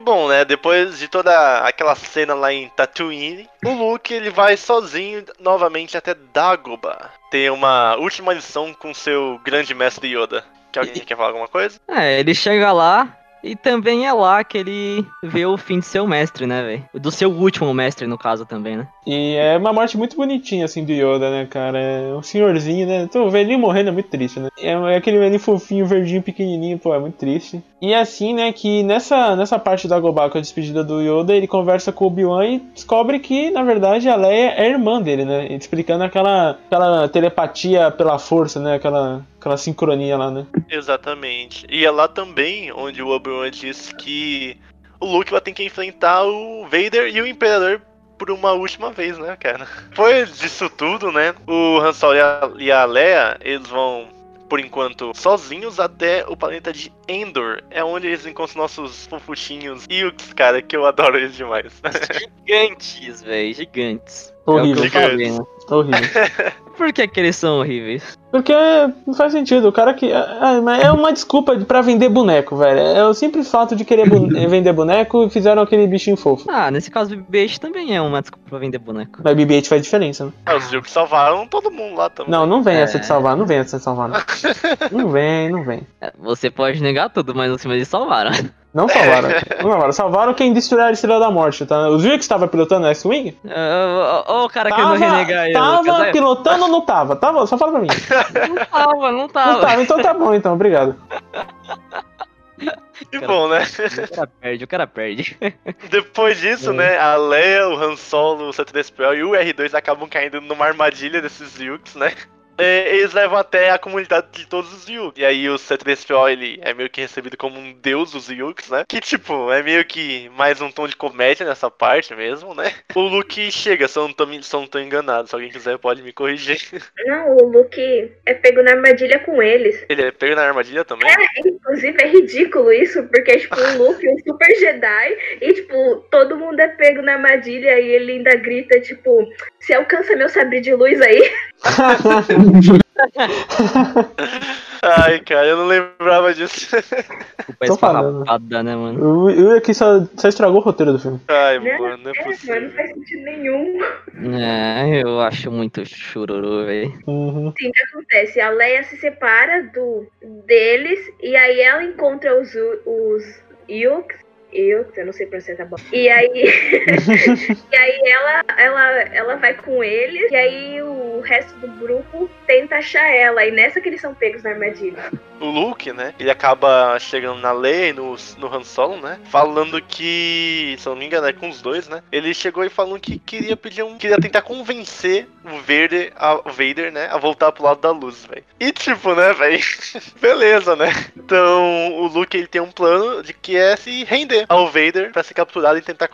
C: Bom, né, depois de toda aquela cena lá em Tatooine, o Luke ele vai sozinho novamente até Dagobah. Tem uma última lição com seu grande mestre Yoda. Que alguém quer falar alguma coisa?
B: É, ele chega lá e também é lá que ele vê o fim de seu mestre, né, velho? Do seu último mestre, no caso, também, né?
A: E é uma morte muito bonitinha, assim, do Yoda, né, cara? É um senhorzinho, né? Então, o velhinho morrendo é muito triste, né? É é aquele velhinho fofinho, verdinho, pequenininho, pô, é muito triste. E assim, né, que nessa, nessa parte da Gobal, com a despedida do Yoda, ele conversa com o Obi-Wan e descobre que, na verdade, a Leia é irmã dele, né? Explicando aquela, aquela telepatia pela força, né? Aquela, aquela sincronia lá, né?
C: Exatamente. E é lá também onde o Obi-Wan diz que o Luke vai ter que enfrentar o Vader e o Imperador por uma última vez, né, cara? Depois disso tudo, né, o Han Solo e a, e a Leia, eles vão, por enquanto, sozinhos até o planeta de Endor. É onde eles encontram nossos fofuchinhos Yukes, cara, que eu adoro eles demais.
B: Gigantes, velho, gigantes.
A: Horrível.
B: É o que eu falei, né?
A: Horrível.
B: Por que, que eles são horríveis?
A: Porque não faz sentido. O cara que. É, mas é uma desculpa de- pra vender boneco, velho. É o simples fato de querer bu- vender boneco e fizeram aquele bichinho fofo.
B: Ah, nesse caso o BB-8 também é uma desculpa pra vender boneco.
A: Mas BB-8 faz diferença, né?
C: Ah, Os Yukes salvaram todo mundo lá também.
A: Não, não vem
B: É.
A: essa de salvar, não vem essa de salvar. Não, não vem, não vem.
B: É, Você pode negar tudo, mas no filme eles salvaram.
A: Não salvaram. Não salvaram. Salvaram quem destruiu a Estrela da Morte, tá? Os viu que estava pilotando a X-Wing?
B: Ô, o cara querendo
A: Tava,
B: renegar ele.
A: tava
B: é?
A: pilotando ou não tava? Tava, só fala pra mim.
B: Não tava, não
A: Não
B: tava.
A: tava, então tá bom, então, obrigado.
C: Que bom, né?
B: O cara perde, o cara perde.
C: Depois disso, né, a Leia, o Han Solo, o C3PO e o R2 acabam caindo numa armadilha desses Yukes, né? É, eles levam até a comunidade de todos os Yuk. E aí o C3PO, ele é meio que recebido como um deus dos Yuks, né? Que, tipo, é meio que mais um tom de comédia nessa parte mesmo, né? O Luke chega, se eu não tô, se eu não tô enganado. Se alguém quiser, pode me corrigir.
E: Não, o Luke é pego na armadilha com eles.
C: Ele é pego na armadilha também?
E: É, inclusive é ridículo isso, porque, tipo, o Luke é um super Jedi e, tipo, todo mundo é pego na armadilha e ele ainda grita, tipo, se alcança meu sabre de luz aí.
C: Ai, cara, eu não lembrava disso.
B: Culpa
A: Tô falando.
B: esfarrapada, né, mano?
A: O Yui aqui só, só estragou o roteiro do filme.
C: Ai,
E: Né?
C: mano, não é
E: É, mano,
C: possível.
E: não faz sentido nenhum.
B: É, eu acho muito chururu, velho.
A: Uhum.
E: Assim, o que acontece? A Leia se separa do, deles e aí ela encontra os, os Yuks. Yuks, eu não sei pronunciar tá bom. E aí, e aí ela, ela, ela vai com eles e aí o resto do grupo tenta achar ela. E nessa que eles são pegos na armadilha.
C: o Luke, né? Ele acaba chegando na Leia e no, no Han Solo, né? Falando que, se eu não me engano, é com os dois, né? Ele chegou e falou que queria pedir um. Queria tentar convencer o Vader, a, o Vader, né? A voltar pro lado da luz, velho. E tipo, né, velho? Beleza, né? Então, o Luke ele tem um plano de que é se render ao Vader pra ser capturado e tentar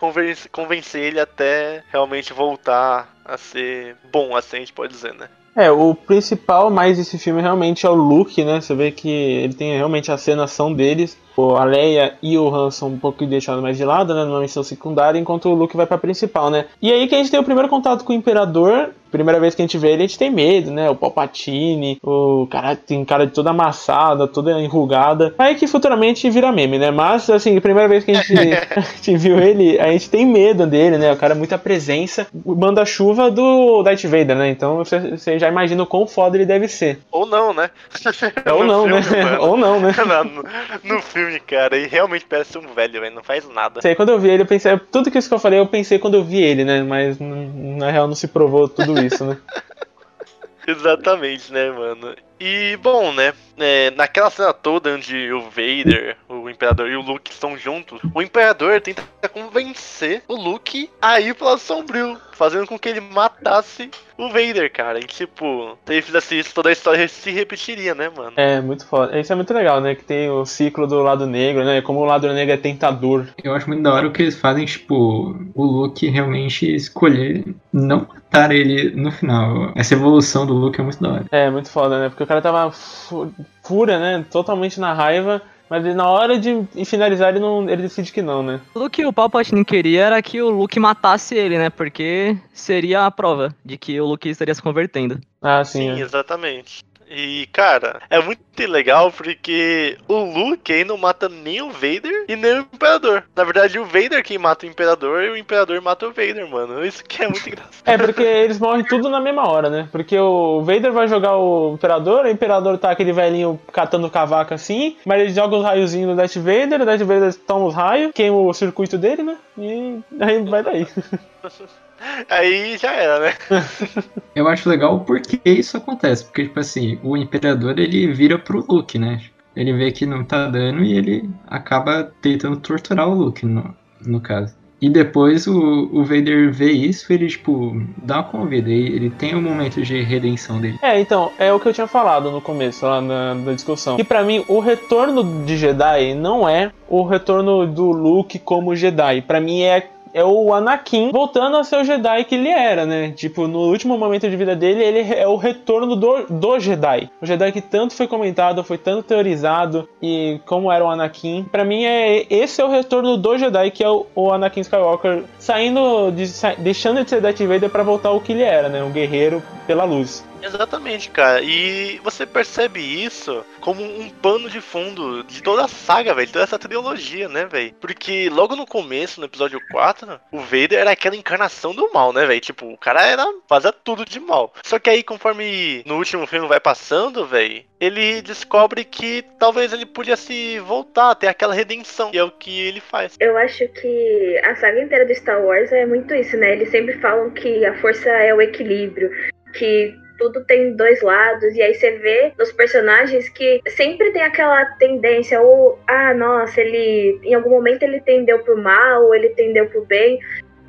C: convencer ele até realmente voltar a ser bom, assim a gente pode dizer, né?
A: É, o principal mais desse filme realmente é o Luke, né? Você vê que ele tem realmente a cenação deles. O a Leia e o Han são um pouco deixados mais de lado, né? Numa missão secundária, enquanto o Luke vai pra principal, né? E aí que a gente tem o primeiro contato com o Imperador. Primeira vez que a gente vê ele, a gente tem medo, né? O Palpatine, o cara tem cara de toda amassada, toda enrugada. Aí que futuramente vira meme, né? Mas, assim, primeira vez que a gente, a gente viu ele, a gente tem medo dele, né? O cara é muita presença. O manda-chuva do Darth Vader, né? Então você, você já imagina o quão foda ele deve ser.
C: Ou não, né?
A: Ou não, né?
C: filme, mano.
A: Ou não, né?
C: no, no filme, cara, e realmente parece um velho, velho, não faz nada.
A: Sei, quando eu vi ele, eu pensei. Tudo que isso que eu falei, eu pensei quando eu vi ele, né? Mas n- na real não se provou tudo isso, né?
C: Exatamente, né, mano? E, bom, né? é, naquela cena toda onde o Vader, o Imperador e o Luke estão juntos, o Imperador tenta convencer o Luke a ir pro lado sombrio, fazendo com que ele matasse o Vader, cara. E, tipo, se ele fizesse isso, toda a história se repetiria, né, mano?
A: É, muito foda. Isso é muito legal, né? Que tem o ciclo do lado negro, né? Como o lado negro é tentador.
D: Eu acho muito da hora o que eles fazem, tipo, o Luke realmente escolher não matar ele no final. Essa evolução do Luke é muito da hora.
A: É, muito foda, né? Porque o cara tava fura, né? Totalmente na raiva. Mas na hora de finalizar, ele, não, ele decide que não, né?
B: Tudo que o Palpatine queria era que o Luke matasse ele, né? Porque seria a prova de que o Luke estaria se convertendo.
A: Ah, sim.
C: Sim,
A: é.
C: exatamente. E, cara, é muito legal porque o Luke aí não mata nem o Vader e nem o Imperador. Na verdade, o Vader quem mata o Imperador e o Imperador mata o Vader, mano. Isso que é muito engraçado.
A: É, porque eles morrem tudo na mesma hora, né? Porque o Vader vai jogar o Imperador, o Imperador tá aquele velhinho catando cavaco assim, mas ele joga os raiozinhos no Darth Vader, o Darth Vader toma os raios, queima o circuito dele, né? E aí vai daí.
C: Aí já era, né?
D: Eu acho legal porque isso acontece, porque, tipo assim, o Imperador ele vira pro Luke, né? Ele vê que não tá dando e ele acaba tentando torturar o Luke, no, no caso. E depois o, o Vader vê isso ele, tipo, dá uma convida. E ele tem um momento de redenção dele.
A: É, então, é o que eu tinha falado no começo, lá na, na discussão. Que pra mim, o retorno de Jedi não é o retorno do Luke como Jedi. Pra mim é é o Anakin voltando a ser o Jedi que ele era, né? Tipo, no último momento de vida dele, ele é o retorno do, do Jedi. O Jedi que tanto foi comentado, foi tanto teorizado, e como era o Anakin. Pra mim, é esse é o retorno do Jedi, que é o, o Anakin Skywalker saindo, de, sa- deixando de ser Darth Vader pra voltar ao que ele era, né? Um guerreiro pela luz.
C: Exatamente, cara. E você percebe isso como um pano de fundo de toda a saga, velho. Toda essa trilogia, né, velho? Porque logo no começo, no episódio 4, o Vader era aquela encarnação do mal, né, velho? Tipo, o cara era fazia tudo de mal. Só que aí, conforme no último filme vai passando, velho, ele descobre que talvez ele podia se voltar, ter aquela redenção. E é o que ele faz.
E: Eu acho que a saga inteira do Star Wars é muito isso, né? Eles sempre falam que a força é o equilíbrio, que tudo tem dois lados, e aí você vê nos personagens que sempre tem aquela tendência, ou, ah, nossa, ele em algum momento ele tendeu pro mal, ou ele tendeu pro bem.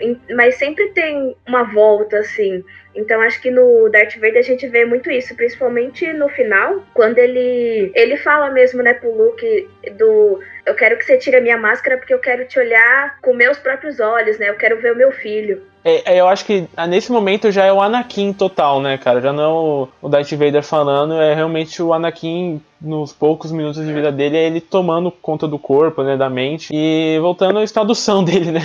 E: em- mas sempre tem uma volta, assim. Então acho que no Darth Vader a gente vê muito isso, principalmente no final, quando ele ele fala mesmo, né, pro Luke do eu quero que você tire a minha máscara porque eu quero te olhar com meus próprios olhos, né? Eu quero ver o meu filho.
A: É, é, eu acho que ah, nesse momento já é o Anakin total, né, cara? Já não é o, Darth Vader falando, é realmente o Anakin nos poucos minutos de vida dele, é ele tomando conta do corpo, né, da mente e voltando ao estado são dele, né?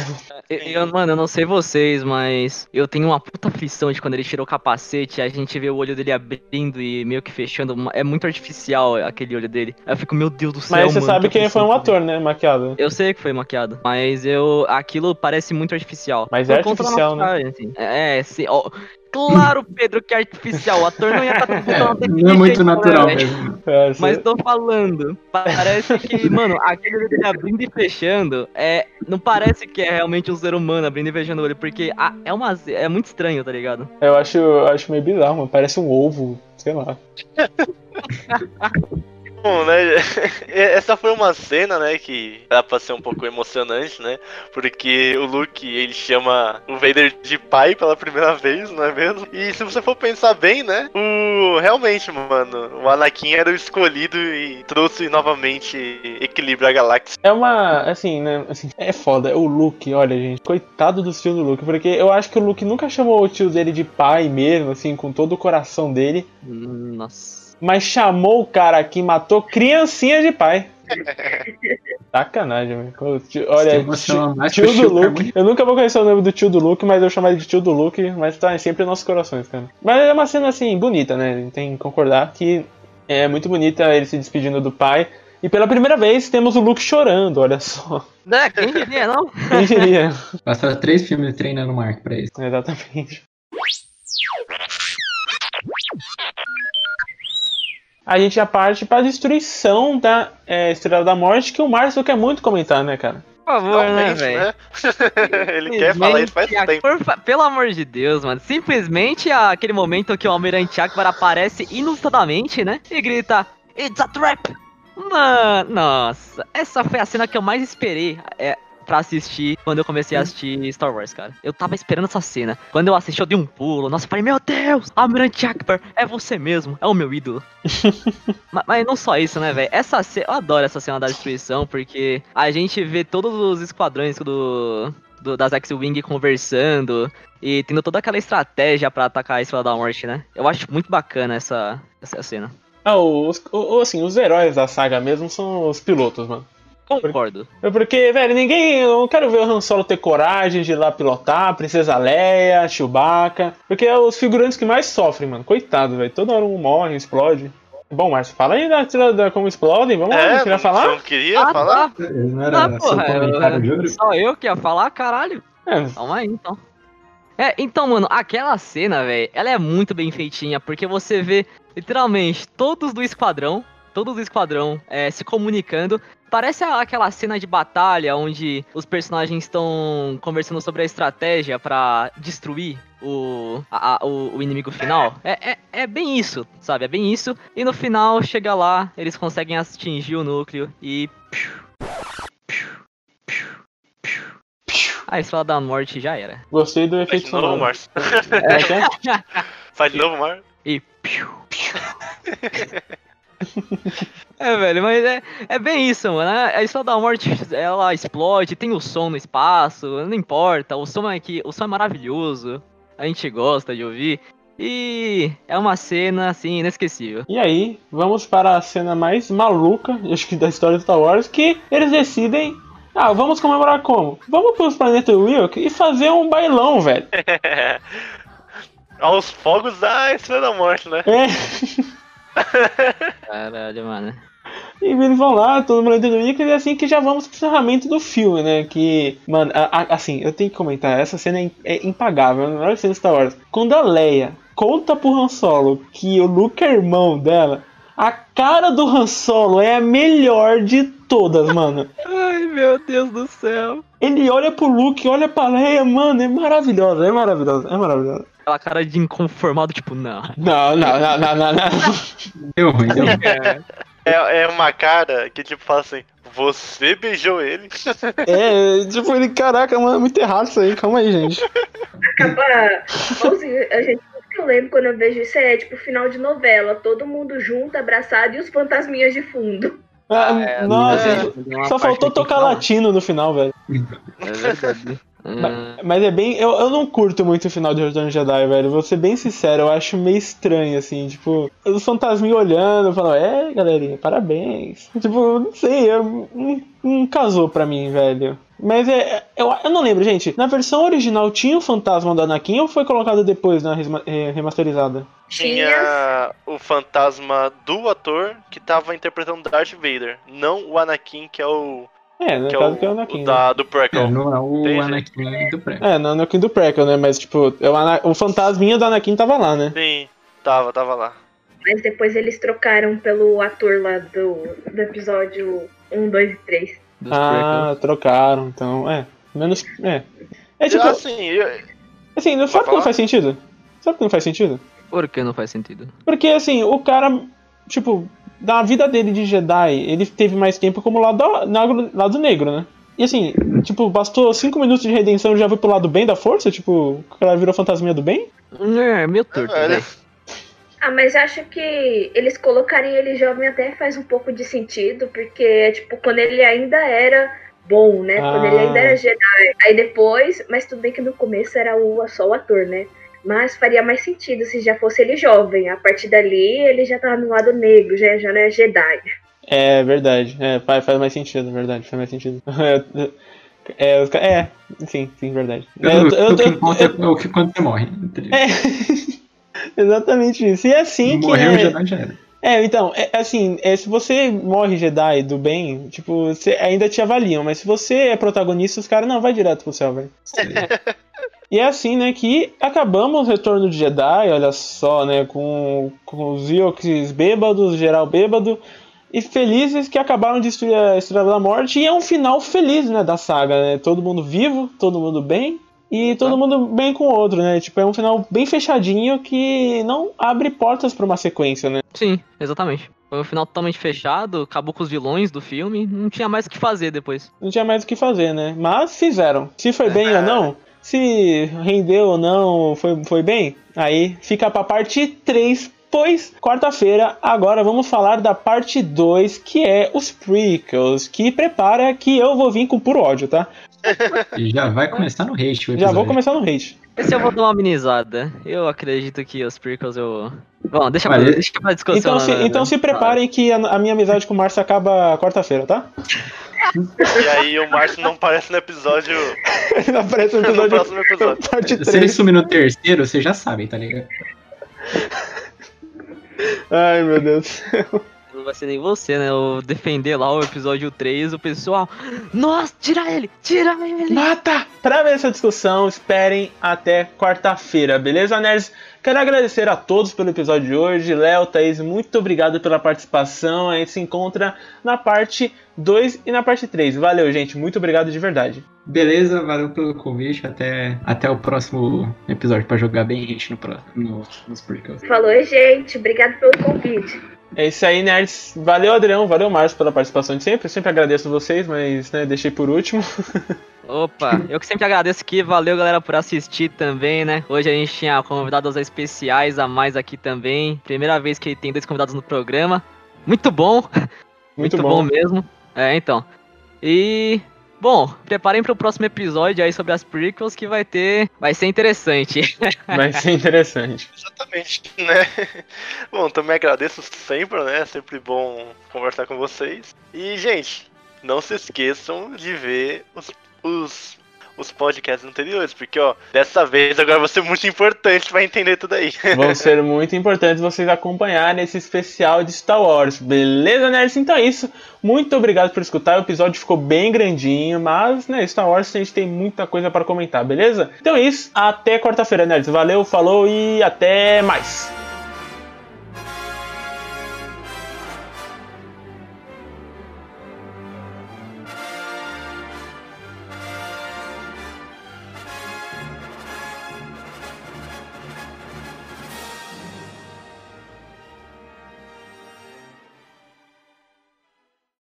B: Eu, eu- mano, eu não sei vocês, mas eu tenho uma puta aflição de quando ele tirou o capacete, a gente vê o olho dele abrindo e meio que fechando. É muito artificial aquele olho dele. Eu fico, meu Deus do céu.
A: Mas você
B: mano,
A: sabe
B: que
A: que ele foi um ator, né, maquiado.
B: Eu sei que foi maquiado, mas eu. Aquilo parece muito artificial.
A: Mas é
B: Por da
A: artificial, né?
B: maquiagem, assim. É, sim. ó, claro, Pedro, que é artificial. O ator não ia estar
D: Não é muito natural mesmo.
A: É,
B: Mas tô falando, parece que, mano, aquele olho dele abrindo e fechando, é, não parece que é realmente um ser humano abrindo e fechando o olho, porque ah, é, uma, é muito estranho, tá ligado?
A: eu acho, eu acho meio bizarro, mano. Parece um ovo, sei lá.
C: Bom, né? Essa foi uma cena, né, que dá pra ser um pouco emocionante, né? Porque o Luke, ele chama o Vader de pai pela primeira vez, não é mesmo? E se você for pensar bem, né? O realmente, mano, o Anakin era o escolhido e trouxe novamente equilíbrio à galáxia.
A: É uma, assim, né, assim, é foda. O Luke, olha, gente, coitado do tio do Luke, porque eu acho que o Luke nunca chamou o tio dele de pai mesmo, assim, com todo o coração dele.
B: Hum, Nossa.
A: Mas chamou o cara que matou criancinha de pai. Sacanagem, velho. Olha, tio, tio do Luke. Eu nunca vou conhecer o nome do tio do Luke, mas eu chamo ele de tio do Luke, mas tá sempre em nossos corações, cara. Mas é uma cena assim, bonita, né? A gente tem que concordar que é muito bonita ele se despedindo do pai. E pela primeira vez temos o Luke chorando, olha só.
B: É, quem diria, não?
A: Quem diria?
D: Passaram três filmes treinando o Mark pra isso.
A: Exatamente. A gente já parte para a destruição da é, Estrela da Morte, que o Márcio quer muito comentar, né, cara?
B: Por favor, né, velho?
C: né? ele quer falar isso faz tempo.
B: por Pelo amor de Deus, mano. Simplesmente aquele momento que o Almirante Akbar aparece inusitadamente, né? E grita: It's a trap! Mano, nossa, essa foi a cena que eu mais esperei é, pra assistir quando eu comecei a assistir Star Wars, cara. Eu tava esperando essa cena. Quando eu assisti, eu dei um pulo. Nossa, eu falei: Meu Deus, Almirante Akbar, é você mesmo, é o meu ídolo. Ma- Mas não só isso, né, velho? Essa ce- eu adoro essa cena da destruição, porque a gente vê todos os esquadrões do, do das X-Wing conversando e tendo toda aquela estratégia pra atacar a Estrela da Morte, né? Eu acho muito bacana essa, essa cena.
A: Ah, os, o- assim, os heróis da saga mesmo são os pilotos, mano.
B: Concordo.
A: É Porque, velho, ninguém. Eu não quero ver o Han Solo ter coragem de ir lá pilotar, Princesa Leia, Chewbacca. Porque é os figurantes que mais sofrem, mano. Coitado, velho. Toda hora um morre, explode. Bom, Márcio, fala aí da, da, da como explodem. Vamos lá,
C: É,
A: queria
C: não,
A: falar?
C: você não queria
B: Ah,
C: falar?
B: tá.
D: Não era
B: Não,
D: seu
B: porra, eu, só eu que ia falar, caralho.
A: É,
B: Calma aí, então. É, então, mano, aquela cena, velho, ela é muito bem feitinha, porque você vê, literalmente, todos do esquadrão, todos do esquadrão é, se comunicando. Parece aquela cena de batalha onde os personagens estão conversando sobre a estratégia pra destruir o, a- a- o, o inimigo final. É, é, é bem isso, sabe? É bem isso. E no final, chega lá, eles conseguem atingir o núcleo e... A Estrela da Morte já era.
A: gostei do
C: Faz
A: efeito
C: de novo. Márcio.
A: É, é?
C: Faz de novo, Márcio.
B: E. É, velho, mas é, é bem isso, mano. A Estrela da Morte, ela explode, tem o som no espaço, não importa. O som é que o som é maravilhoso. A gente gosta de ouvir. E é uma cena, assim, inesquecível.
A: E aí, vamos para a cena mais maluca, acho que da história do Star Wars, que eles decidem. Ah, vamos comemorar como? Vamos pros planetas Wilk e fazer um bailão, velho.
C: Aos fogos da Estrela da Morte, né?
A: É.
B: Caralho, mano.
A: E eles vão lá, todo mundo do Wilk, e é assim que já vamos pro encerramento do filme, né? Que, mano, a- a- assim, eu tenho que comentar, essa cena é, é impagável, é a melhor cena de Star Wars. Quando a Leia conta pro Han Solo que o Luke é irmão dela, a cara do Han Solo é a melhor de todas, mano.
B: Ai, meu Deus do céu.
A: Ele olha pro Luke, olha pra Leia, mano, é maravilhosa, é maravilhosa, é maravilhosa.
B: Aquela cara de inconformado, tipo, não.
A: Não, não, não, não, não, não.
D: Deu ruim, deu ruim.
B: É,
C: é, é uma cara que tipo fala assim, você beijou ele?
A: É, tipo, ele, caraca, mano, é muito errado isso aí, calma aí, gente.
E: Acaba. a gente, eu lembro quando eu vejo isso é tipo final de novela. Todo mundo junto, abraçado e os fantasminhas de fundo.
A: Ah,
B: É,
A: nossa,
B: é,
A: só faltou tocar latino no final, velho.
B: É verdade. Hum,
A: Mas é bem. Eu, eu não curto muito o final de Retorno Jedi, velho. Vou ser bem sincero, eu acho meio estranho, assim. Tipo, os fantasminhos olhando, falando, é, galerinha, parabéns. Tipo, não sei, é, não, não casou pra mim, velho. Mas é. Eu, eu não lembro, gente. Na versão original tinha o fantasma do Anakin ou foi colocado depois na eh, remasterizada?
C: Tinha o fantasma do ator que tava interpretando Darth Vader, não o Anakin, que é o.
A: É, no
C: Que é
A: caso
C: o,
A: que é o
C: o
A: Anakin. né?
C: da, do prequel.
D: É, não é o
C: Entendi.
D: Anakin do pré.
A: É, no Anakin do Prequel, né? Mas, tipo, o, Ana- o fantasminha do Anakin tava lá, né?
C: Sim, tava, tava lá.
E: Mas depois eles trocaram pelo ator lá do, do episódio 1, 2 e 3.
B: dos
A: Ah, trocaram, então, é. Menos. É. É tipo.
C: assim, eu,
A: Assim, não sabe que não faz sentido? Sabe que não faz sentido?
B: Por que não faz sentido?
A: Porque, assim, o cara, tipo, na vida dele de Jedi, ele teve mais tempo como lado, lado, lado negro, né? E assim, tipo, bastou 5 minutos de redenção e já foi pro lado bem da força? Tipo, o cara virou fantasminha do bem?
B: É, meio torto,
C: velho.
B: velho.
E: Ah, mas acho que eles colocarem ele jovem até faz um pouco de sentido, porque, tipo, quando ele ainda era bom, né? Quando ele
A: Ah.
E: ainda era Jedi. Aí depois, mas tudo bem que no começo era o, só o ator, né? Mas faria mais sentido se já fosse ele jovem. A partir dali, ele já tava no lado negro, já, já não é Jedi.
A: É, verdade. É, faz, faz mais sentido, verdade. Faz mais sentido. É, os é, sim, sim, verdade. É, eu- eu-
D: o que conta é o que quando você morre. tá ligado?
A: É, exatamente isso. E é assim que.
D: Morreu
A: é,
D: já, já era.
A: É, então, é, assim, é, se você morre Jedi do bem, tipo, você ainda te avaliam, mas se você é protagonista, os caras não vai direto pro céu, velho. E é assim, né, que acabamos o retorno de Jedi, olha só, né, com, com os Ewoks bêbados, geral bêbado, e felizes que acabaram de destruir a Estrela da Morte, e é um final feliz, né, da saga, né, todo mundo vivo, todo mundo bem, e todo mundo bem com o outro, né, tipo, é um final bem fechadinho que não abre portas pra uma sequência, né.
B: Sim, exatamente. Foi um final totalmente fechado, acabou com os vilões do filme, não tinha mais o que fazer depois.
A: não tinha mais o que fazer, né? Mas fizeram. Se foi bem ou não, se rendeu ou não, foi, foi bem, aí fica pra parte 3. Pois, quarta-feira, agora vamos falar da parte 2, que é os prequels, que prepara que eu vou vir com puro ódio, tá?
D: E já vai começar no hate
A: Já vou começar no hate.
B: Esse eu vou dar uma amenizada. Eu acredito que os prequels eu. Bom, deixa pra,
D: Olha,
B: deixa pra discussão.
A: Então se,
B: né?
A: então se preparem que a, a minha amizade com o Márcio acaba quarta-feira, tá?
C: E aí o Márcio não aparece no episódio.
A: Aparece no
C: No
A: episódio,
C: próximo episódio.
A: parte
D: Se ele
A: 3.
D: sumir no terceiro, vocês já sabem, tá ligado?
A: Ai, meu Deus do céu.
B: Não vai ser nem você, né? Eu defender lá o episódio 3, o pessoal. Nossa, tira ele! Tira ele!
A: Mata! Pra ver essa discussão, esperem até quarta-feira, beleza, nerds? Quero agradecer a todos pelo episódio de hoje. Léo, Thaís, muito obrigado pela participação. A gente se encontra na parte 2 e na parte 3. Valeu, gente. Muito obrigado de verdade.
D: Beleza, valeu pelo convite. Até, até o próximo episódio pra jogar bem hate no, pró- no, nos prequels.
E: Falou, gente. Obrigado pelo convite.
A: É isso aí, nerds. Valeu, Adrião. Valeu, Márcio, pela participação de sempre. Eu sempre agradeço vocês, mas né, deixei por último.
B: Opa, eu que sempre agradeço aqui, valeu galera por assistir também, né? Hoje a gente tinha convidados especiais a mais aqui também. Primeira vez que tem dois convidados no programa. Muito bom,
A: Muito,
B: muito bom. mesmo. É, então. E bom, preparem para o próximo episódio aí sobre as prequels que vai ter, vai ser interessante.
A: Vai ser interessante.
C: Exatamente, né? Bom, também agradeço sempre, né? É sempre bom conversar com vocês. E, gente, não se esqueçam de ver os, os, os podcasts anteriores, porque, ó, dessa vez agora vai ser muito importante pra entender tudo aí.
A: Vão ser muito importantes vocês acompanharem esse especial de Star Wars. Beleza, nerds? Então é isso. Muito obrigado por escutar. O episódio ficou bem grandinho, mas, né, Star Wars a gente tem muita coisa para comentar, beleza? Então é isso. Até quarta-feira, nerds. Valeu, falou e até mais.